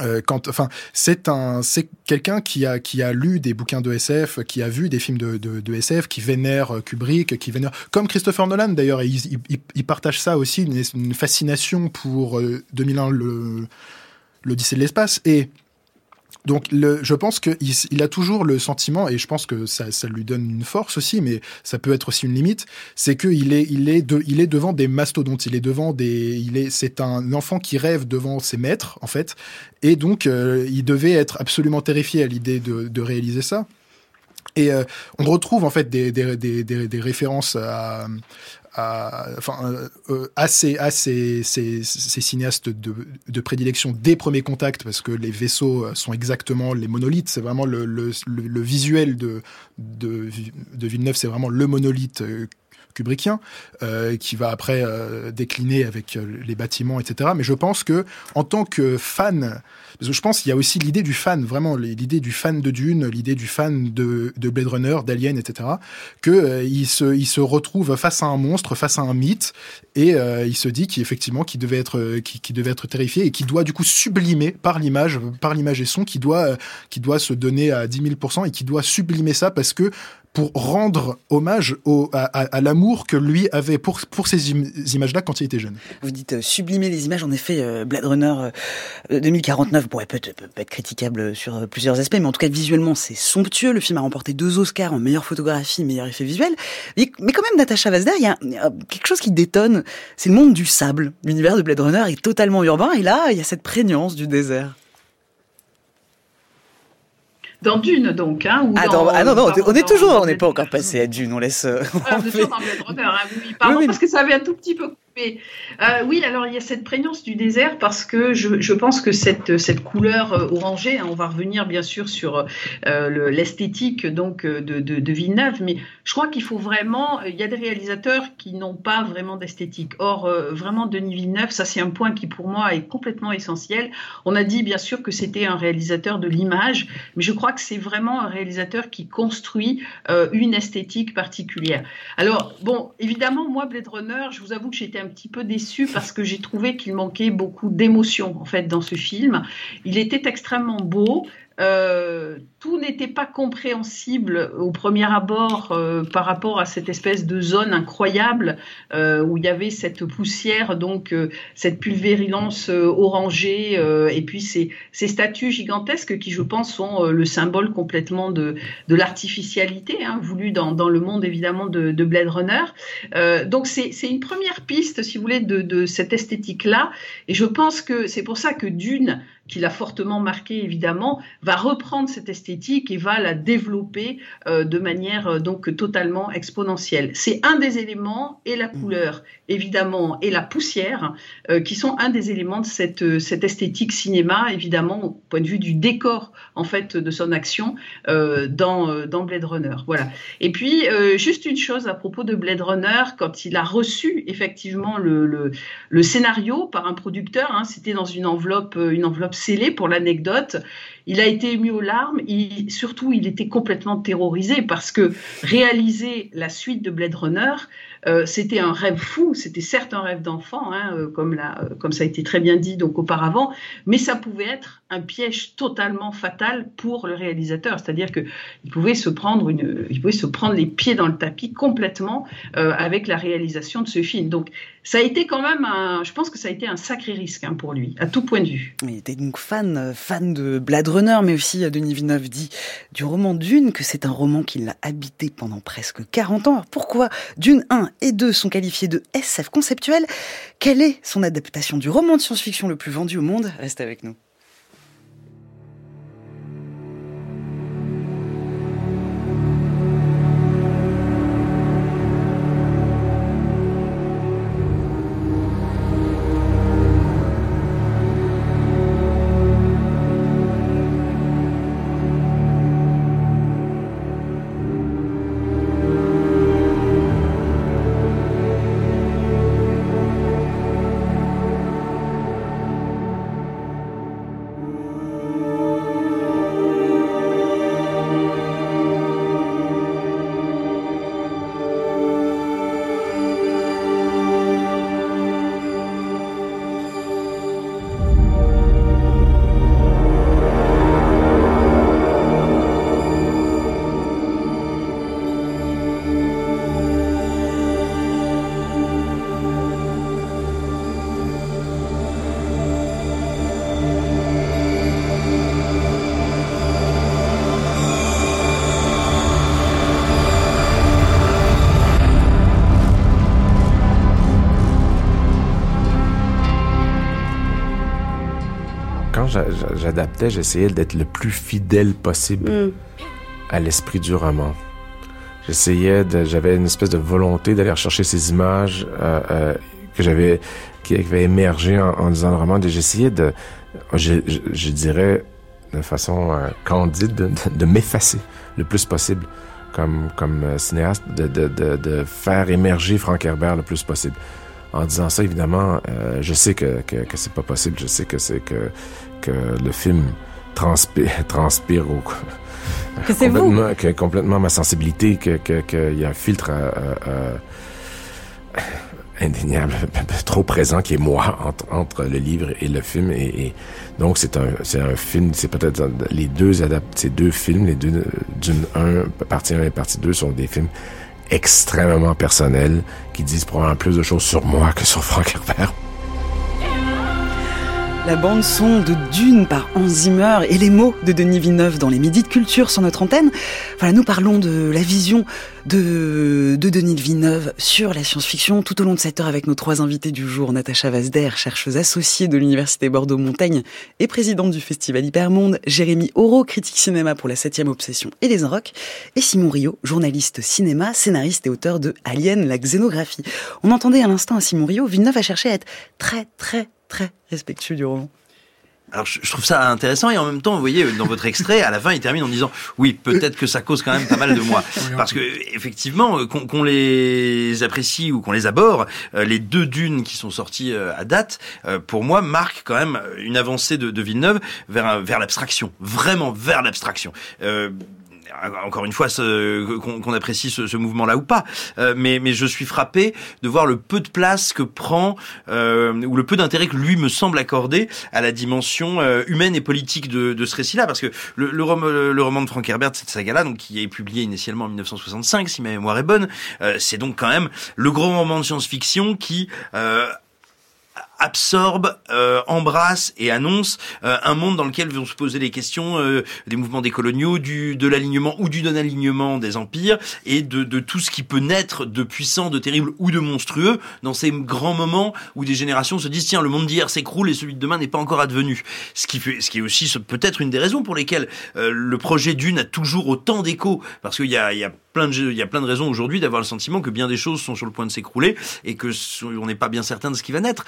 euh, quand, enfin, c'est un, c'est quelqu'un qui a qui a lu des bouquins de SF, qui a vu des films de, de, SF, qui vénère euh, Kubrick, qui vénère, comme Christopher Nolan d'ailleurs, il, il, il, partage ça aussi, une, fascination pour 2001 euh, le l'Odyssée de l'espace. Et donc, le, je pense qu'il il a toujours le sentiment, et je pense que ça, ça, lui donne une force aussi, mais ça peut être aussi une limite, c'est qu'il est, il est, de, il est devant des mastodontes, il est devant des, il est, c'est un enfant qui rêve devant ses maîtres, en fait, et donc euh, il devait être absolument terrifié à l'idée de, de réaliser ça. Et euh, on retrouve en fait des, des, des, des références à, à, enfin, euh, ces, à ces, ces, ces cinéastes de, de, prédilection des premiers contacts, parce que les vaisseaux sont exactement les monolithes. C'est vraiment le, le, le, visuel de, de, de Villeneuve, c'est vraiment le monolithe kubrickien, euh, qui va après euh, décliner avec euh, les bâtiments, etc. Mais je pense que en tant que fan, parce que je pense qu'il y a aussi l'idée du fan, vraiment l'idée du fan de Dune, l'idée du fan de, de Blade Runner, d'Alien, etc. Que il se il se retrouve face à un monstre, face à un mythe, et il se dit qu'effectivement qu'il devait être qui, qui, devait être terrifié et qui doit du coup sublimer par l'image, par l'image et son, qui doit qui doit se donner à 10 000% et qui doit sublimer ça parce que pour rendre hommage au, à, à, l'amour que lui avait pour, pour ces images-là quand il était jeune. Vous dites euh, sublimer les images. En effet, euh, Blade Runner 2049 euh, pourrait peut, peut, être critiquable sur plusieurs aspects, mais en tout cas visuellement c'est somptueux. Le film a remporté deux Oscars en meilleure photographie, meilleur effet visuel. Mais, quand même, Natasha Vazder, il y, a, quelque chose qui détonne. C'est le monde du sable. L'univers de Blade Runner est totalement urbain, et là, il y a cette prégnance du désert. Dans Dune, donc. Hein, ou ah, dans, ah non, non, on est toujours, on n'est pas encore passé à Dune, on laisse. Euh, ah, on est toujours dans Blade Runner, hein, oui, pardon, oui, parce que ça avait un tout petit peu euh, oui, alors il y a cette prégnance du désert parce que je, pense que cette, cette couleur euh, orangée, hein, on va revenir bien sûr sur euh, l'esthétique de, de, de, Villeneuve, mais je crois qu'il faut vraiment, il y a des réalisateurs qui n'ont pas vraiment d'esthétique. Or, vraiment Denis Villeneuve, ça c'est un point qui pour moi est complètement essentiel. On a dit bien sûr que c'était un réalisateur de l'image, mais je crois que c'est vraiment un réalisateur qui construit une esthétique particulière. Alors bon, évidemment moi Blade Runner, je vous avoue que j'étais un petit peu déçue parce que j'ai trouvé qu'il manquait beaucoup d'émotion en fait dans ce film. Il était extrêmement beau, euh, tout n'était pas compréhensible au premier abord euh, par rapport à cette espèce de zone incroyable euh, où il y avait cette poussière, donc cette pulvérilence orangée, et puis ces, statues gigantesques qui, je pense, sont le symbole complètement de, l'artificialité hein, voulue dans, le monde évidemment de, de Blade Runner. donc c'est une première piste, si vous voulez, de cette esthétique-là, et je pense que c'est pour ça que Dune qui l'a fortement marqué évidemment, va reprendre cette esthétique et va la développer euh, de manière euh, donc totalement exponentielle. C'est un des éléments et la couleur évidemment et la poussière euh, qui sont un des éléments de cette, cette esthétique cinéma évidemment au point de vue du décor en fait de son action dans, dans Blade Runner. Voilà. Et puis juste une chose à propos de Blade Runner quand il a reçu effectivement le, le, le scénario par un producteur, hein, c'était dans une enveloppe une enveloppe scellé pour l'anecdote. Il a été ému aux larmes. Il, surtout, il était complètement terrorisé parce que réaliser la suite de Blade Runner, euh, c'était un rêve fou. C'était certes un rêve d'enfant, hein, euh, comme, la, comme ça a été très bien dit donc auparavant, mais ça pouvait être un piège totalement fatal pour le réalisateur. C'est-à-dire que il pouvait se prendre pouvait se prendre les pieds dans le tapis complètement euh, avec la réalisation de ce film. Ça a été quand même un, je pense que ça a été un sacré risque hein, pour lui, à tout point de vue. Il était donc fan, fan de Blade Runner, mais aussi Denis Villeneuve dit du roman Dune que c'est un roman qui l'a habité pendant presque 40 ans. Alors pourquoi Dune 1 et 2 sont qualifiés de SF conceptuel Quelle est son adaptation du roman de science-fiction le plus vendu au monde? Restez avec nous. J'adaptais, j'essayais d'être le plus fidèle possible mm. à l'esprit du roman. J'essayais de, j'avais une espèce de volonté d'aller chercher ces images euh, euh, que j'avais, qui avaient émergé en, en lisant le roman. J'essayais de, je, je, dirais de façon euh, candide, de, de, m'effacer le plus possible comme, comme cinéaste de, de, de, de, faire émerger Frank Herbert le plus possible. En disant ça, évidemment, euh, je sais que, que, que c'est pas possible. Je sais que c'est que, que le film transpire, transpire au, que c'est vous. Que complètement ma sensibilité, que qu'il que y a un filtre à, à, à indéniable, trop présent qui est moi entre, entre le livre et le film et, et donc c'est un c'est un film c'est peut-être les deux adaptés ces deux films les deux d'une un partie 1 et partie 2 sont des films extrêmement personnels qui disent probablement plus de choses sur moi que sur Frank Herbert. La bande son de Dune par Hans Zimmer et les mots de Denis Villeneuve dans les Midis de Culture sur notre antenne. Voilà, nous parlons de la vision de, de Denis Villeneuve sur la science-fiction tout au long de cette heure avec nos trois invités du jour. Natacha Vazder, chercheuse associée de l'Université Bordeaux-Montaigne et présidente du Festival Hypermonde. Jérémy Auro, critique cinéma pour la 7 Obsession et les Inrocks. Et Simon Rio, journaliste cinéma, scénariste et auteur de Alien, la xénographie. On entendait à l'instant à Simon Rio, Villeneuve a cherché à être très, très, très respectueux du roman. Alors je, trouve ça intéressant et en même temps, vous voyez, dans votre extrait, à la fin, il termine en disant oui, peut-être que ça cause quand même pas mal de moi, parce que effectivement, qu'on les apprécie ou qu'on les aborde, les deux dunes qui sont sorties à date, pour moi, marquent quand même une avancée de, de Villeneuve vers vers l'abstraction, vraiment vers l'abstraction. Euh, encore une fois, qu'on apprécie ce, ce mouvement-là ou pas, euh, mais, mais je suis frappé de voir le peu de place que prend euh, ou le peu d'intérêt que lui me semble accorder à la dimension euh, humaine et politique de, de ce récit-là, parce que le, le, roman, le roman de Frank Herbert, cette saga-là, donc qui est publié initialement en 1965, si ma mémoire est bonne, euh, c'est donc quand même le grand roman de science-fiction qui euh, absorbe, euh, embrasse et annonce euh, un monde dans lequel vont se poser les questions euh, des mouvements décoloniaux, du de l'alignement ou du non-alignement des empires et de, de tout ce qui peut naître de puissant, de terrible ou de monstrueux dans ces grands moments où des générations se disent tiens le monde d'hier s'écroule et celui de demain n'est pas encore advenu. Ce qui fait, ce qui est aussi peut-être une des raisons pour lesquelles le projet d'une a toujours autant d'écho parce qu'il y a, y a plein de, il y a plein de raisons aujourd'hui d'avoir le sentiment que bien des choses sont sur le point de s'écrouler et que on n'est pas bien certain de ce qui va naître.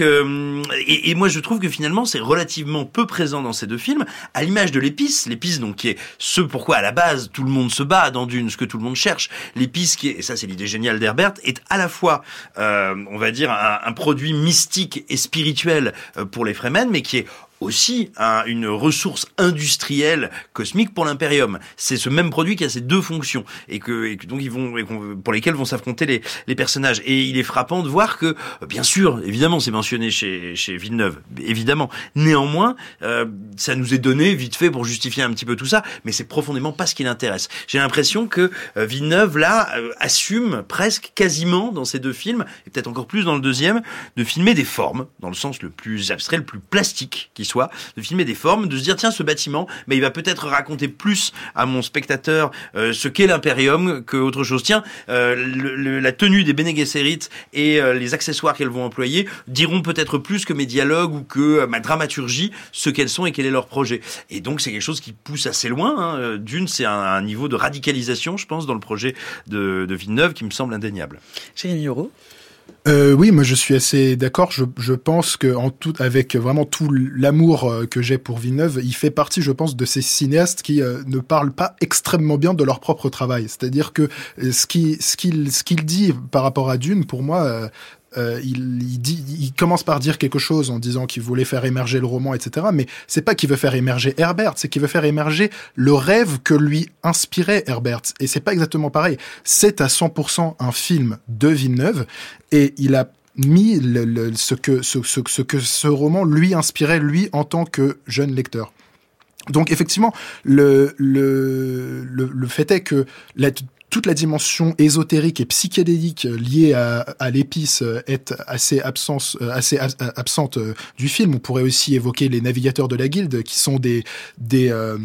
Euh, et, moi je trouve que finalement c'est relativement peu présent dans ces deux films, à l'image de l'épice, l'épice donc qui est ce pourquoi à la base tout le monde se bat dans Dune, ce que tout le monde cherche. L'épice qui est, et ça c'est l'idée géniale d'Herbert, est à la fois, euh, on va dire, un, un, produit mystique et spirituel euh, pour les Fremen, mais qui est aussi un, une ressource industrielle cosmique pour l'impérium. C'est ce même produit qui a ces deux fonctions et que, et que donc ils vont et pour lesquelles vont s'affronter les, les personnages. Et il est frappant de voir que, bien sûr, évidemment, c'est mentionné chez, chez Villeneuve, évidemment. Néanmoins, euh, ça nous est donné vite fait pour justifier un petit peu tout ça, mais c'est profondément pas ce qui l'intéresse. J'ai l'impression que euh, Villeneuve là euh, assume presque quasiment dans ces deux films et peut-être encore plus dans le deuxième de filmer des formes dans le sens le plus abstrait, le plus plastique qui soit, de filmer des formes, de se dire tiens ce bâtiment, mais il va peut-être raconter plus à mon spectateur euh, ce qu'est l'impérium que autre chose. Tiens, euh, la tenue des Bene Gesserit et euh, les accessoires qu'elles vont employer diront peut-être plus que mes dialogues ou que ma dramaturgie ce qu'elles sont et quel est leur projet. Et donc c'est quelque chose qui pousse assez loin. Hein. D'une, c'est un, niveau de radicalisation, je pense, dans le projet de, de Villeneuve qui me semble indéniable. Jérémy Euro euh, oui, moi je suis assez d'accord. Je, pense que en tout, avec vraiment tout l'amour euh, que j'ai pour Villeneuve, il fait partie, je pense, de ces cinéastes qui euh, ne parlent pas extrêmement bien de leur propre travail. C'est-à-dire que ce qui, ce qu'il, dit par rapport à Dune, pour moi, euh, il, commence par dire quelque chose en disant qu'il voulait faire émerger le roman, etc. Mais c'est pas qu'il veut faire émerger Herbert, c'est qu'il veut faire émerger le rêve que lui inspirait Herbert. Et c'est pas exactement pareil. C'est à 100% un film de Villeneuve et il a mis ce, que, ce que ce roman lui inspirait, lui, en tant que jeune lecteur. Donc effectivement, le, le, le, le fait est que la, toute la dimension ésotérique et psychédélique liée à, l'épice est assez, assez absente du film. On pourrait aussi évoquer les navigateurs de la guilde, qui sont des, euh,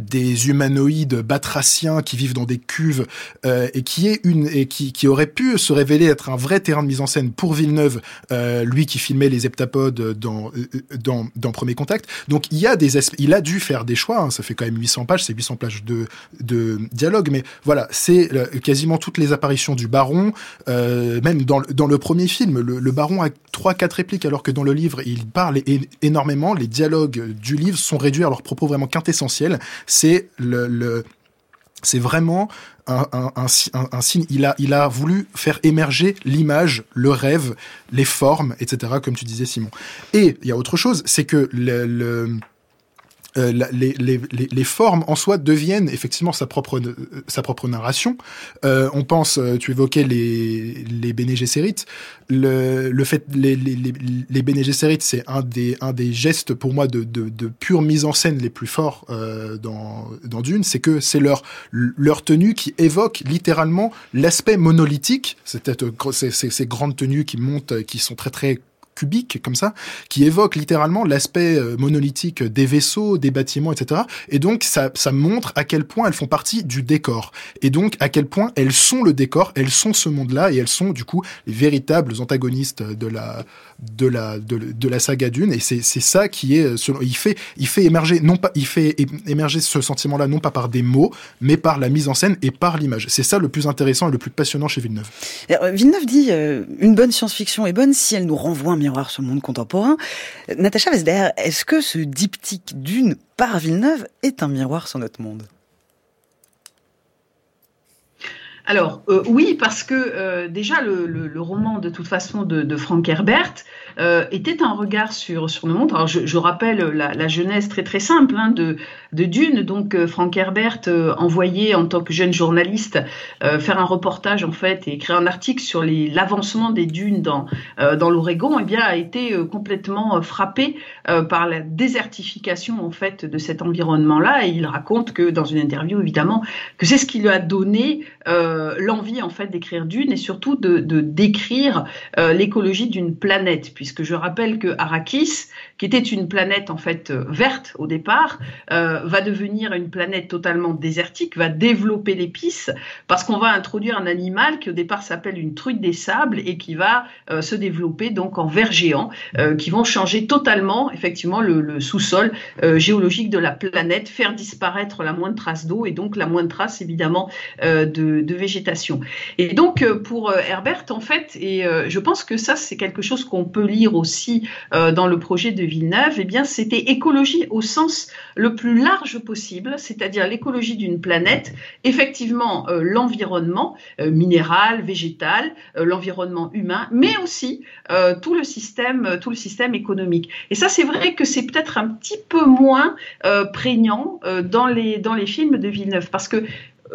des humanoïdes batraciens qui vivent dans des cuves euh, et qui est une et qui, qui aurait pu se révéler être un vrai terrain de mise en scène pour Villeneuve, euh, lui qui filmait les heptapodes dans dans, dans Premier Contact. Donc il y a des il a dû faire des choix. Hein, ça fait quand même 800 pages, c'est 800 pages de de dialogue, mais voilà, c'est quasiment toutes les apparitions du Baron, euh, même dans dans le premier film, le, le Baron a trois quatre répliques alors que dans le livre il parle énormément. Les dialogues du livre sont réduits à leurs propos vraiment quintessentiels c'est le, le c'est vraiment un, un, un, un, signe. Il a, il a voulu faire émerger l'image, le rêve, les formes, etc., comme tu disais, Simon. Et il y a autre chose, c'est que le, le euh, les, les, les, formes en soi deviennent effectivement sa propre euh, sa propre narration. Euh, on pense, euh, tu évoquais les les Bene Le, le fait les les les Bene c'est un des un des gestes pour moi de de, de pure mise en scène les plus forts euh, dans dans Dune, c'est que c'est leur leur tenue qui évoque littéralement l'aspect monolithique, c'est ces, ces, ces grandes tenues qui montent, qui sont très très cubique comme ça, qui évoque littéralement l'aspect euh, monolithique des vaisseaux, des bâtiments, etc. Et donc ça, ça montre à quel point elles font partie du décor. Et donc à quel point elles sont le décor, elles sont ce monde-là, et elles sont du coup les véritables antagonistes de la de la de, la saga Dune. Et c'est ça qui est selon, il fait il fait émerger non pas il fait émerger ce sentiment-là non pas par des mots, mais par la mise en scène et par l'image. C'est ça le plus intéressant et le plus passionnant chez Villeneuve. Euh, Villeneuve dit euh, une bonne science-fiction est bonne si elle nous renvoie miroir ce monde contemporain. Natacha Vesder, est-ce que ce diptyque d'une par Villeneuve est un miroir sur notre monde? Alors euh, oui, parce que euh, déjà le, roman de toute façon de, Frank Herbert euh, était un regard sur, sur le monde. Alors je, rappelle la, jeunesse très très simple hein, de, de Dune. Donc Frank Herbert envoyé en tant que jeune journaliste faire un reportage en fait et écrire un article sur l'avancement des dunes dans, dans l'Oregon, eh bien a été complètement frappé par la désertification en fait de cet environnement-là. Et il raconte que dans une interview évidemment que c'est ce qui lui a donné euh, l'envie en fait d'écrire Dune et surtout de, décrire euh, l'écologie d'une planète, puisque je rappelle que Arrakis, qui était une planète en fait euh, verte au départ, va devenir une planète totalement désertique, va développer l'épice, parce qu'on va introduire un animal qui au départ s'appelle une truite des sables et qui va se développer donc en vers géants, qui vont changer totalement effectivement le, sous-sol géologique de la planète, faire disparaître la moindre trace d'eau et donc la moindre trace évidemment de, de végétation. Et donc euh, pour euh, Herbert, en fait, et euh, je pense que ça c'est quelque chose qu'on peut lire aussi dans le projet de Villeneuve, eh bien c'était écologie au sens le plus large possible, c'est-à-dire l'écologie d'une planète, effectivement l'environnement minéral, végétal, l'environnement humain, mais aussi tout le système, tout le système économique. Et ça c'est vrai que c'est peut-être un petit peu moins prégnant dans les dans les films de Villeneuve, parce que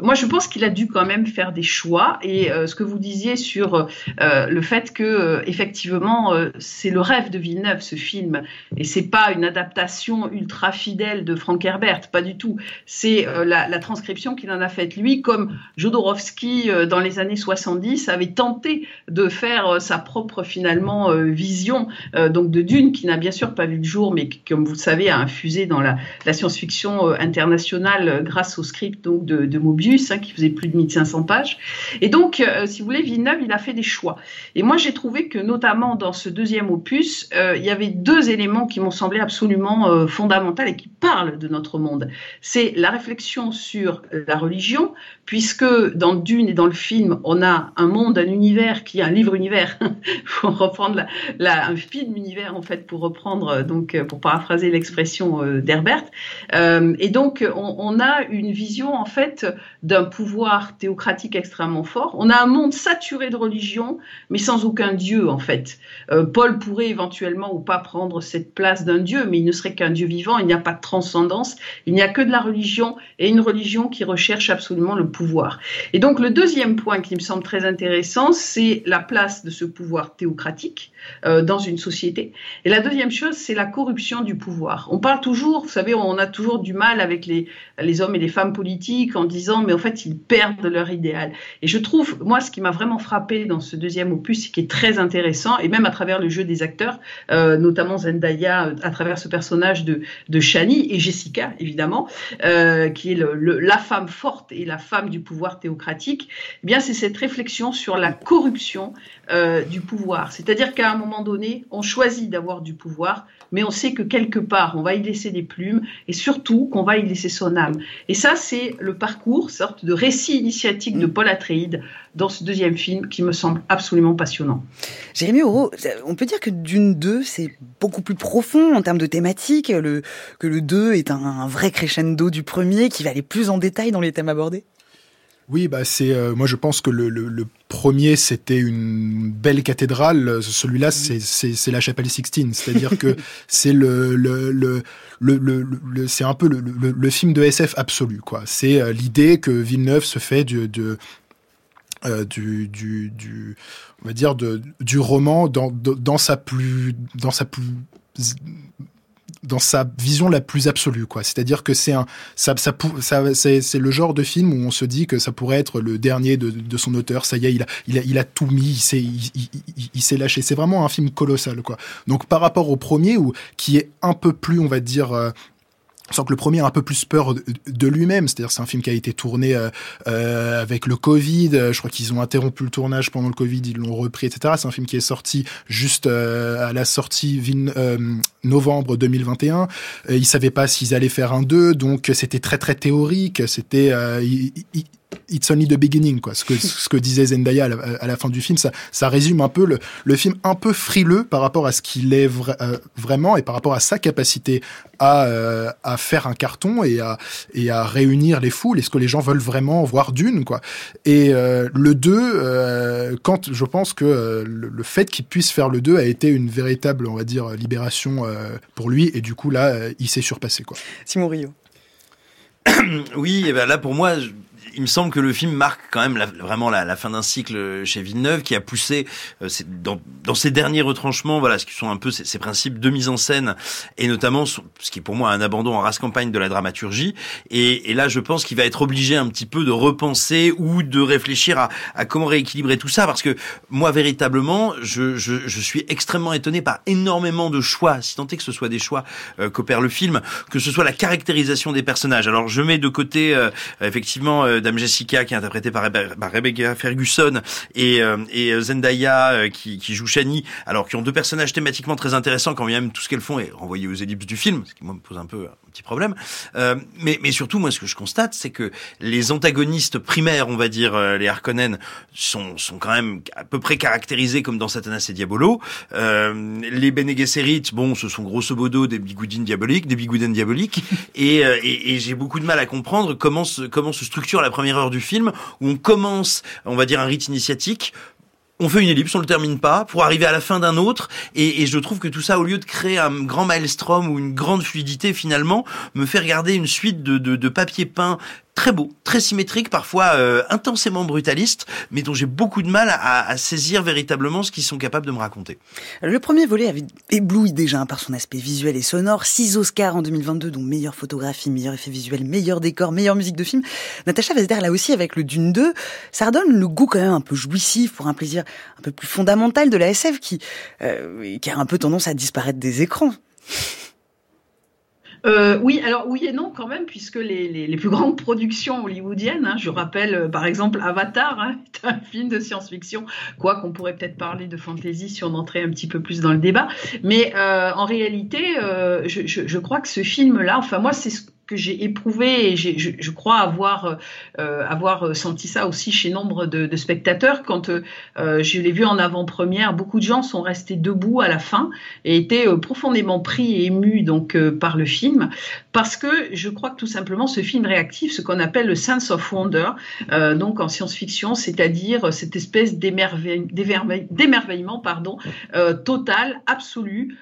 moi, je pense qu'il a dû quand même faire des choix. Et euh, ce que vous disiez sur euh, le fait que, euh, effectivement, c'est le rêve de Villeneuve, ce film, et c'est pas une adaptation ultra fidèle de Frank Herbert, pas du tout. C'est la, transcription qu'il en a faite lui, comme Jodorowsky dans les années 70 avait tenté de faire sa propre finalement vision donc de Dune, qui n'a bien sûr pas vu le jour, mais qui, comme vous le savez, a infusé dans la, la science-fiction internationale grâce au script donc de, de Mobius Hein, qui faisait plus de 1500 pages. Et donc, euh, si vous voulez, Villeneuve, il a fait des choix. Et moi, j'ai trouvé que, notamment dans ce deuxième opus, euh, il y avait deux éléments qui m'ont semblé absolument euh, fondamentaux et qui parlent de notre monde. C'est la réflexion sur la religion, puisque dans Dune et dans le film, on a un monde, un univers qui est un livre-univers, pour reprendre la, un film-univers, en fait, pour reprendre, donc, pour paraphraser l'expression d'Herbert. et donc, on, on a une vision, en fait, d'un pouvoir théocratique extrêmement fort. On a un monde saturé de religion, mais sans aucun dieu en fait. Euh, Paul pourrait éventuellement ou pas prendre cette place d'un dieu, mais il ne serait qu'un dieu vivant, il n'y a pas de transcendance, il n'y a que de la religion et une religion qui recherche absolument le pouvoir. Et donc le deuxième point qui me semble très intéressant, c'est la place de ce pouvoir théocratique euh, dans une société. Et la deuxième chose, c'est la corruption du pouvoir. On parle toujours, vous savez, on a toujours du mal avec les, les hommes et les femmes politiques en disant mais en fait, ils perdent leur idéal. Et je trouve, moi, ce qui m'a vraiment frappé dans ce deuxième opus, qui est très intéressant, et même à travers le jeu des acteurs, euh, notamment Zendaya, à travers ce personnage de, de Shani et Jessica, évidemment, euh, qui est la femme forte et la femme du pouvoir théocratique, eh bien, c'est cette réflexion sur la corruption euh, du pouvoir. C'est-à-dire qu'à un moment donné, on choisit d'avoir du pouvoir, mais on sait que quelque part, on va y laisser des plumes et surtout qu'on va y laisser son âme. Et ça, c'est le parcours, sorte de récit initiatique de Paul Atreides dans ce deuxième film qui me semble absolument passionnant. Jérémy Auro, on peut dire que Dune 2, c'est beaucoup plus profond en termes de thématique, le, que le 2 est un, un vrai crescendo du premier qui va aller plus en détail dans les thèmes abordés? Oui, bah c'est moi je pense que le, le, premier c'était une belle cathédrale. Celui-là c'est c'est la chapelle Sixtine, c'est-à-dire que c'est le le, le le, c'est un peu le, film de SF absolu quoi. C'est l'idée que Villeneuve se fait de, de du, du, du, on va dire de, du roman dans, dans sa plus dans sa plus dans sa vision la plus absolue, quoi. C'est-à-dire que c'est un, ça, ça, ça c'est le genre de film où on se dit que ça pourrait être le dernier de, de son auteur. Ça y est, il a, il a, il a tout mis, il s'est, il, il, s'est lâché. C'est vraiment un film colossal, quoi. Donc par rapport au premier, où qui est un peu plus, on va dire, euh, sans que le premier a un peu plus peur de, lui-même, c'est-à-dire c'est un film qui a été tourné euh, euh avec le Covid, je crois qu'ils ont interrompu le tournage pendant le Covid, ils l'ont repris, etc. C'est un film qui est sorti juste euh, à la sortie euh, novembre 2021. ils savaient pas s'ils allaient faire un 2, donc c'était très très théorique, c'était It's only the beginning, quoi. Ce que, ce que disait Zendaya à la, fin du film, ça, ça résume un peu le, le film un peu frileux par rapport à ce qu'il est euh, vraiment et par rapport à sa capacité à, euh, à faire un carton et à, et à réunir les foules et ce que les gens veulent vraiment voir d'une, quoi. Et euh, le 2, quand je pense que le, fait qu'il puisse faire le 2 a été une véritable, on va dire, libération pour lui et du coup là, il s'est surpassé, quoi. Simon Rio. oui, et ben là pour moi, il me semble que le film marque quand même vraiment la, fin d'un cycle chez Villeneuve qui a poussé euh, dans, dans, ses derniers retranchements, voilà, ce qui sont un peu ses, principes de mise en scène et notamment ce qui est pour moi un abandon en race campagne de la dramaturgie. Et, et là, je pense qu'il va être obligé un petit peu de repenser ou de réfléchir à, à comment rééquilibrer tout ça parce que moi véritablement, je, je, je, suis extrêmement étonné par énormément de choix, si tant est que ce soit des choix euh, qu'opère le film, que ce soit la caractérisation des personnages. Alors je mets de côté euh, effectivement euh, Dame Jessica qui est interprétée par, Rebecca Ferguson et, euh, et Zendaya euh, qui, joue Shani, alors qui ont deux personnages thématiquement très intéressants quand même tout ce qu'elles font est renvoyé aux ellipses du film, ce qui moi me pose un peu petit problème. Euh, mais, mais surtout moi ce que je constate c'est que les antagonistes primaires, on va dire les Harkonnen, sont, sont quand même à peu près caractérisés comme dans Satanas et Diabolo. les Bene Gesserit, bon, ce sont grosso modo des bigoudines diaboliques, des bigoudens diaboliques, et, et, et j'ai beaucoup de mal à comprendre comment se, comment se structure la première heure du film où on commence, on va dire, un rite initiatique on fait une ellipse, on le termine pas, pour arriver à la fin d'un autre, et, je trouve que tout ça, au lieu de créer un grand maelstrom ou une grande fluidité, finalement, me fait regarder une suite de, de papier peint très beau, très symétrique, parfois euh, intensément brutaliste, mais dont j'ai beaucoup de mal à, saisir véritablement ce qu'ils sont capables de me raconter. Le premier volet avait ébloui déjà par son aspect visuel et sonore. Six Oscars en 2022, dont meilleure photographie, meilleur effet visuel, meilleur décor, meilleure musique de film. Natacha Vester, là aussi, avec le Dune 2, ça redonne le goût quand même un peu jouissif pour un plaisir un peu plus fondamental de la SF qui, euh, qui a un peu tendance à disparaître des écrans. Euh, oui, alors oui et non quand même, puisque les, les, plus grandes productions hollywoodiennes, hein, je rappelle euh, par exemple Avatar, hein, est un film de science-fiction, quoi qu'on pourrait peut-être parler de fantasy si on entrait un petit peu plus dans le débat, mais euh, en réalité, je, je, je, crois que ce film-là, enfin moi c'est ce que j'ai éprouvé et je, crois avoir euh, avoir senti ça aussi chez nombre de, spectateurs quand euh, je l'ai vu en avant-première beaucoup de gens sont restés debout à la fin et étaient euh, profondément pris et émus donc euh, par le film. Parce que je crois que tout simplement ce film réactive ce qu'on appelle le sense of wonder euh, donc en science-fiction c'est-à-dire cette espèce d'émerveillement total absolu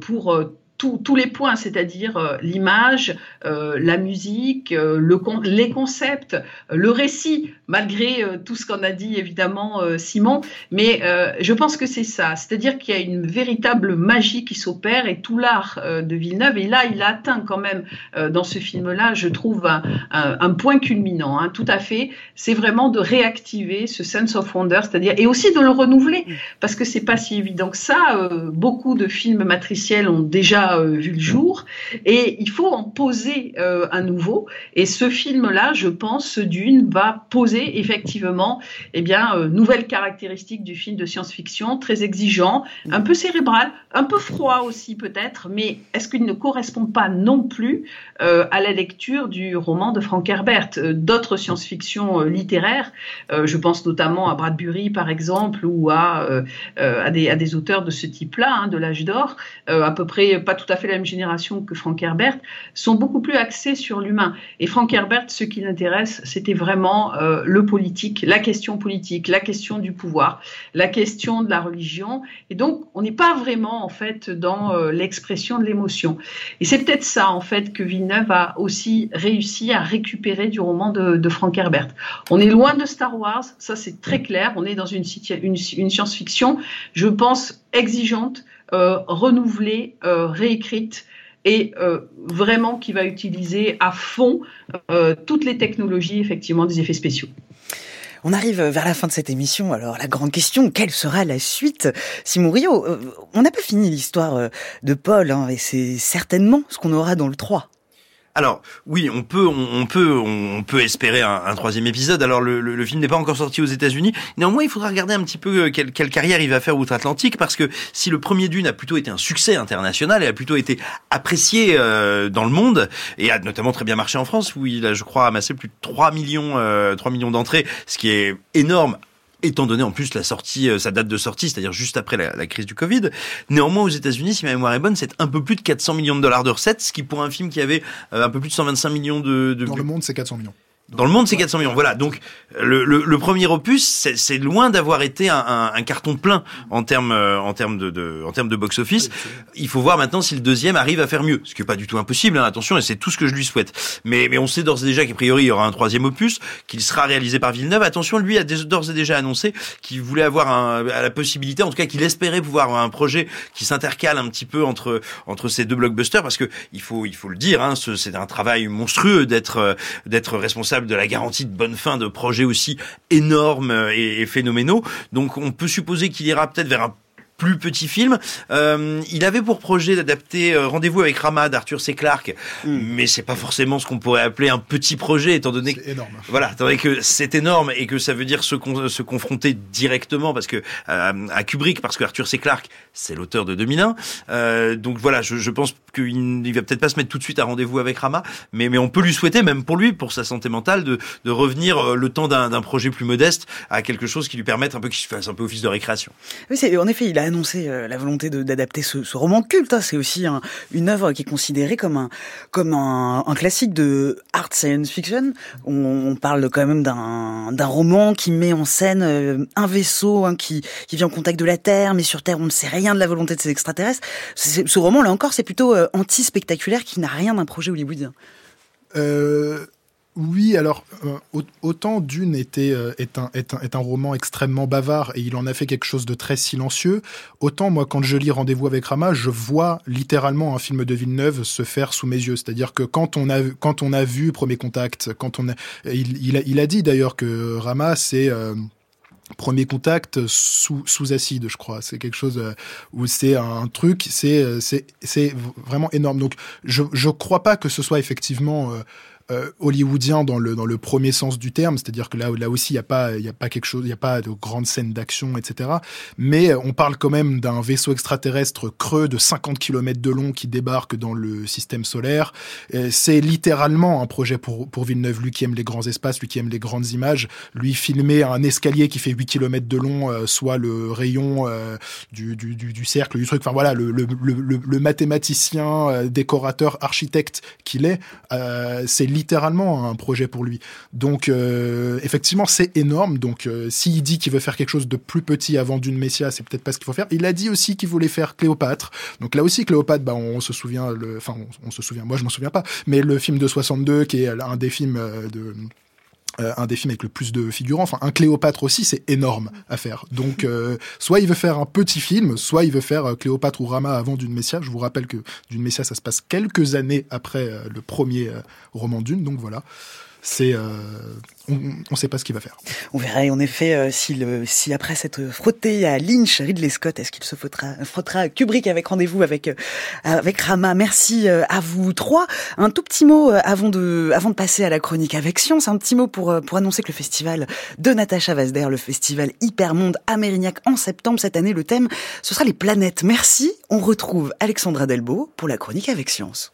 pour tous les points, c'est-à-dire euh, l'image, euh, la musique, euh, le, les concepts, le récit, malgré tout ce qu'on a dit évidemment Simon. Mais je pense que c'est ça, c'est-à-dire qu'il y a une véritable magie qui s'opère et tout l'art de Villeneuve. Et là, il a atteint quand même dans ce film-là, je trouve un, un, point culminant. Hein, tout à fait, c'est vraiment de réactiver ce sense of wonder, c'est-à-dire et aussi de le renouveler, parce que c'est pas si évident que ça. beaucoup de films matriciels ont déjà euh, vu le jour et il faut en poser euh, un nouveau. Et ce film-là, je pense, Dune va poser effectivement, eh bien, euh, nouvelles caractéristiques du film de science-fiction, très exigeant, un peu cérébral, un peu froid aussi peut-être, mais est-ce qu'il ne correspond pas non plus à la lecture du roman de Frank Herbert, d'autres science-fiction littéraires Je pense notamment à Bradbury par exemple ou à, à, des, à des auteurs de ce type-là, hein, de l'âge d'or, à peu près pas tout à fait la même génération que Frank Herbert, sont beaucoup plus axés sur l'humain. Et Frank Herbert, ce qui l'intéresse, c'était vraiment euh, le politique, la question politique, la question du pouvoir, la question de la religion. Et donc, on n'est pas vraiment, en fait, dans euh, l'expression de l'émotion. Et c'est peut-être ça, en fait, que Villeneuve a aussi réussi à récupérer du roman de, de Frank Herbert. On est loin de Star Wars, ça c'est très clair. On est dans une, une, une science-fiction, je pense, exigeante, renouvelée, euh, réécrite et euh, vraiment qui va utiliser à fond euh, toutes les technologies effectivement des effets spéciaux. On arrive vers la fin de cette émission. Alors, la grande question, quelle sera la suite? Simon Rio, euh, on n'a pas fini l'histoire euh, de Paul, hein, et c'est certainement ce qu'on aura dans le 3. Alors oui, on peut, on, peut, on peut espérer un, troisième épisode. Alors le, film n'est pas encore sorti aux États-Unis. Néanmoins, il faudra regarder un petit peu euh, quelle, carrière il va faire outre-Atlantique, parce que si le premier Dune a plutôt été un succès international et a plutôt été apprécié euh, dans le monde et a notamment très bien marché en France, où il a, je crois, amassé plus de 3 millions, euh, 3 millions d'entrées, ce qui est énorme étant donné en plus la sortie, euh, sa date de sortie, c'est-à-dire juste après la, la, crise du Covid. Néanmoins, aux États-Unis, si ma mémoire est bonne, c'est un peu plus de 400 millions de dollars de recettes, ce qui pour un film qui avait euh, un peu plus de 125 millions de... de... Dans le monde, c'est 400 millions. Dans le monde, c'est 400 millions. Voilà. Donc, le, le, le premier opus, c'est loin d'avoir été un, un, un, carton plein en termes euh, en termes de, de en termes de box office. Il faut voir maintenant si le deuxième arrive à faire mieux, ce qui est pas du tout impossible. Hein, attention, et c'est tout ce que je lui souhaite. Mais mais on sait d'ores et déjà qu'a priori il y aura un troisième opus, qu'il sera réalisé par Villeneuve. Attention, lui a d'ores et déjà annoncé qu'il voulait avoir un, la possibilité, en tout cas qu'il espérait pouvoir avoir un projet qui s'intercale un petit peu entre entre ces deux blockbusters, parce que il faut il faut le dire, hein, c'est un travail monstrueux d'être d'être responsable de la garantie de bonne fin de projets aussi énormes et, phénoménaux. Donc on peut supposer qu'il ira peut-être vers un plus petit film. Euh, il avait pour projet d'adapter euh, Rendez-vous avec Rama d'Arthur C. Clarke, mm. mais c'est pas forcément ce qu'on pourrait appeler un petit projet, étant donné que énorme. voilà, étant donné que c'est énorme et que ça veut dire se, con se confronter directement parce que euh, à Kubrick, parce que Arthur C. Clarke, c'est l'auteur de 2001. Euh, donc voilà, je, je pense qu'il il va peut-être pas se mettre tout de suite à Rendez-vous avec Rama, mais mais on peut lui souhaiter, même pour lui, pour sa santé mentale, de de revenir euh, le temps d'un projet plus modeste à quelque chose qui lui permette un peu qu'il fasse un peu office de récréation. Oui, c'est en effet, il a annoncé euh, la volonté d'adapter ce, roman culte. Hein. C'est aussi un, une œuvre qui est considérée comme un, comme un, classique de art science fiction. On, parle quand même d'un roman qui met en scène euh, un vaisseau hein, qui, qui vient en contact de la Terre, mais sur Terre on ne sait rien de la volonté de ces extraterrestres. Ce roman, là encore, c'est plutôt euh, anti-spectaculaire qui n'a rien d'un projet hollywoodien. Oui, alors euh, autant Dune était euh, est un, est un est un roman extrêmement bavard et il en a fait quelque chose de très silencieux. Autant moi quand je lis Rendez-vous avec Rama, je vois littéralement un film de Villeneuve se faire sous mes yeux. C'est-à-dire que quand on a quand on a vu Premier Contact, quand on il il a, dit d'ailleurs que Rama c'est euh, Premier contact sous, sous acide, je crois. C'est quelque chose où c'est un truc, c'est c'est vraiment énorme. Donc je je crois pas que ce soit effectivement euh, euh, hollywoodien dans le dans le premier sens du terme, c'est-à-dire que là là aussi il y a pas y a pas quelque chose, il y a pas de grandes scènes d'action, etc. Mais on parle quand même d'un vaisseau extraterrestre creux de 50 km de long qui débarque dans le système solaire. C'est littéralement un projet pour pour Villeneuve, lui qui aime les grands espaces, lui qui aime les grandes images, lui filmer un escalier qui fait 8 km de long, euh, soit le rayon euh, du, du, du, cercle du truc. Enfin voilà, le, le, le, le mathématicien, euh, décorateur, architecte qu'il est, c'est littéralement un projet pour lui. Donc euh, effectivement, c'est énorme. Donc euh, s'il dit qu'il veut faire quelque chose de plus petit avant d'une Messia, c'est peut-être pas ce qu'il faut faire. Il a dit aussi qu'il voulait faire Cléopâtre. Donc là aussi, Cléopâtre, bah, on, se souvient, enfin on, on, se souvient, moi je m'en souviens pas, mais le film de 62 qui est un des films de euh, un des films avec le plus de figurants. Enfin, un Cléopâtre aussi, c'est énorme à faire. Donc, euh, soit il veut faire un petit film, soit il veut faire euh, Cléopâtre ou Rama avant Dune Messia. Je vous rappelle que Dune Messia, ça se passe quelques années après le premier roman Dune. Donc voilà c'est euh, on ne sait pas ce qu'il va faire. On verra en effet euh, si, le, si après cette frottée à Lynch, Ridley Scott, est-ce qu'il se frottera, frottera Kubrick avec rendez-vous avec euh, avec Rama? Merci à vous trois. Un tout petit mot avant de avant de passer à la chronique avec science, un petit mot pour pour annoncer que le festival de Natacha Vazder, le festival Hypermonde à Mérignac en septembre cette année, le thème ce sera les planètes. Merci. On retrouve Alexandra Delbo pour la chronique avec science.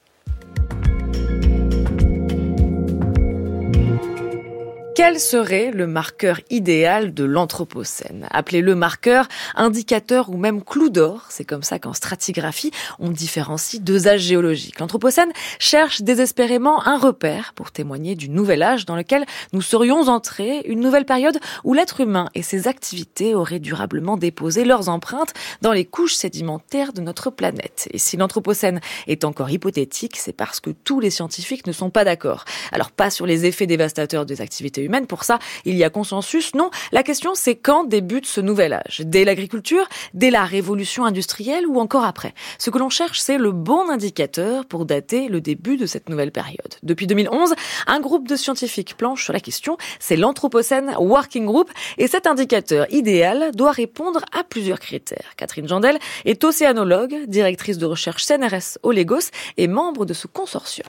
Quel serait le marqueur idéal de l'Anthropocène? Appelez-le marqueur, indicateur ou même clou d'or. C'est comme ça qu'en stratigraphie, on différencie deux âges géologiques. L'Anthropocène cherche désespérément un repère pour témoigner du nouvel âge dans lequel nous serions entrés, une nouvelle période où l'être humain et ses activités auraient durablement déposé leurs empreintes dans les couches sédimentaires de notre planète. Et si l'Anthropocène est encore hypothétique, c'est parce que tous les scientifiques ne sont pas d'accord. Alors pas sur les effets dévastateurs des activités Pour ça, il y a consensus. Non, la question c'est quand débute ce nouvel âge? Dès l'agriculture, dès la révolution industrielle ou encore après? Ce que l'on cherche, c'est le bon indicateur pour dater le début de cette nouvelle période. Depuis 2011, un groupe de scientifiques planche sur la question. C'est l'Anthropocène Working Group et cet indicateur idéal doit répondre à plusieurs critères. Catherine Jandel est océanologue, directrice de recherche CNRS au Lagos et membre de ce consortium.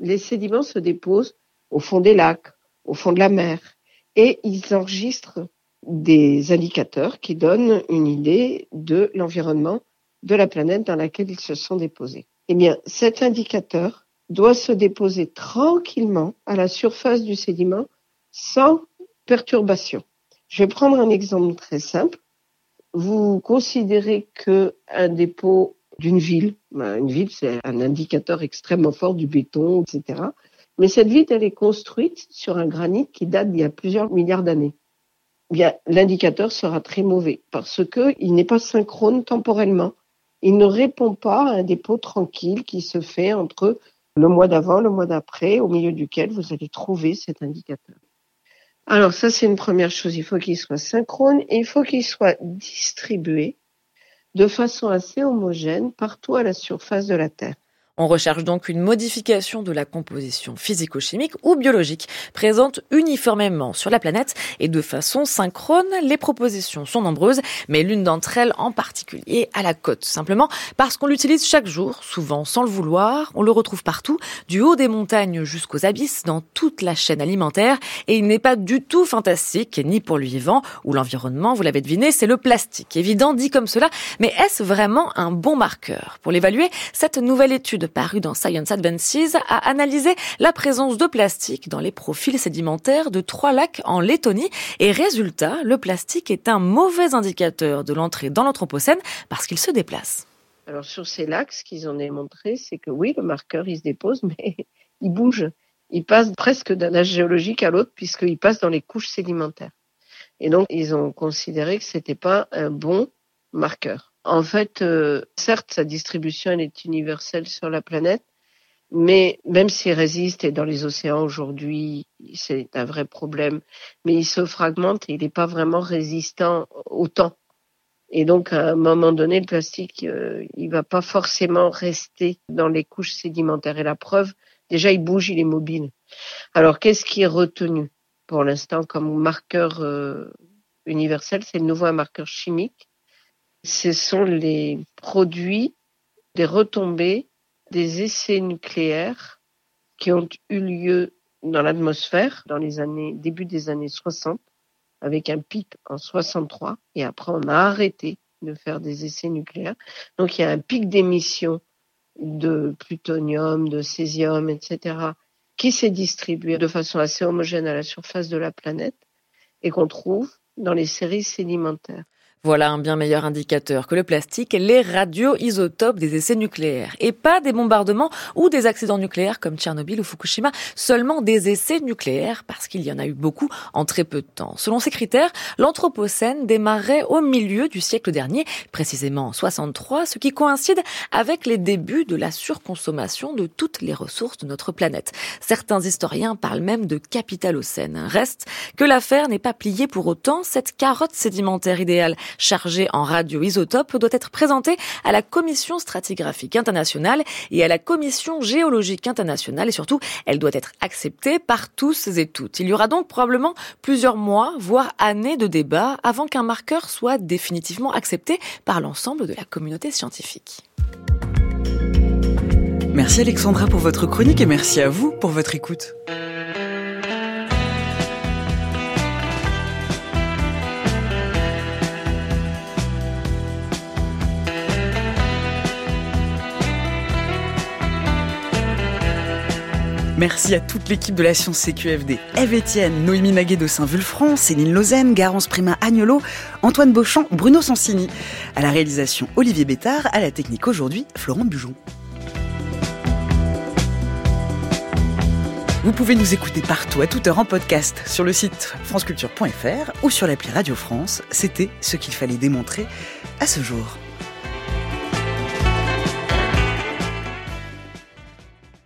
Les sédiments se déposent au fond des lacs, au fond de la mer. Et ils enregistrent des indicateurs qui donnent une idée de l'environnement de la planète dans laquelle ils se sont déposés. Eh bien, cet indicateur doit se déposer tranquillement à la surface du sédiment sans perturbation. Je vais prendre un exemple très simple. Vous considérez que un dépôt d'une ville, ben, une ville c'est un indicateur extrêmement fort du béton, etc. Mais cette ville, elle est construite sur un granit qui date d'il y a plusieurs milliards d'années. Bien, l'indicateur sera très mauvais parce que il n'est pas synchrone temporellement. Il ne répond pas à un dépôt tranquille qui se fait entre le mois d'avant, le mois d'après, au milieu duquel vous allez trouver cet indicateur. Alors ça, c'est une première chose. Il faut qu'il soit synchrone et il faut qu'il soit distribué de façon assez homogène partout à la surface de la Terre. On recherche donc une modification de la composition physico-chimique ou biologique présente uniformément sur la planète et de façon synchrone. Les propositions sont nombreuses, mais l'une d'entre elles en particulier à la côte, simplement parce qu'on l'utilise chaque jour, souvent sans le vouloir. On le retrouve partout, du haut des montagnes jusqu'aux abysses, dans toute la chaîne alimentaire, et il n'est pas du tout fantastique, ni pour le vivant ou l'environnement, vous l'avez deviné, c'est le plastique. Évident dit comme cela, mais est-ce vraiment un bon marqueur? Pour l'évaluer, cette nouvelle étude paru dans Science Advances a analysé la présence de plastique dans les profils sédimentaires de trois lacs en Lettonie et résultat, le plastique est un mauvais indicateur de l'entrée dans l'Anthropocène parce qu'il se déplace. Alors sur ces lacs, ce qu'ils ont démontré, c'est que oui, le marqueur, il se dépose, mais il bouge. Il passe presque d'un âge géologique à l'autre puisqu'il passe dans les couches sédimentaires. Et donc, ils ont considéré que c'était pas un bon marqueur. En fait, euh, certes, sa distribution elle est universelle sur la planète, mais même s'il résiste et dans les océans aujourd'hui, c'est un vrai problème, mais il se fragmente et il n'est pas vraiment résistant au temps. Et donc, à un moment donné, le plastique, euh, il va pas forcément rester dans les couches sédimentaires. Et la preuve, déjà, il bouge, il est mobile. Alors, qu'est-ce qui est retenu? Pour l'instant comme marqueur euh, universel C'est le nouveau marqueur chimique ce sont les produits des retombées des essais nucléaires qui ont eu lieu dans l'atmosphère dans les années début des années 60 avec un pic en 63 et après on a arrêté de faire des essais nucléaires. Donc il y a un pic d'émission de plutonium, de césium, etc., qui s'est distribué de façon assez homogène à la surface de la planète et qu'on trouve dans les séries sédimentaires. Voilà un bien meilleur indicateur que le plastique, les radioisotopes des essais nucléaires. Et pas des bombardements ou des accidents nucléaires comme Tchernobyl ou Fukushima, seulement des essais nucléaires parce qu'il y en a eu beaucoup en très peu de temps. Selon ces critères, l'Anthropocène démarrait au milieu du siècle dernier, précisément en 63, ce qui coïncide avec les débuts de la surconsommation de toutes les ressources de notre planète. Certains historiens parlent même de capitalocène. Reste que l'affaire n'est pas pliée pour autant, cette carotte sédimentaire idéale chargée en radioisotope doit être présentée à la Commission stratigraphique internationale et à la Commission géologique internationale et surtout, elle doit être acceptée par tous et toutes. Il y aura donc probablement plusieurs mois, voire années de débat avant qu'un marqueur soit définitivement accepté par l'ensemble de la communauté scientifique. Merci Alexandra pour votre chronique et merci à vous pour votre écoute. Merci à toute l'équipe de la Science CQFD. Eve Etienne, Noémie Naguet de Saint-Vulfranc, Céline Lausanne, Garance Prima Agnolo, Antoine Beauchamp, Bruno Sansini. À la réalisation, Olivier Bétard. À la technique aujourd'hui, Florent Bujon. Vous pouvez nous écouter partout, à toute heure en podcast, sur le site franceculture.fr ou sur l'appli Radio France. C'était ce qu'il fallait démontrer à ce jour.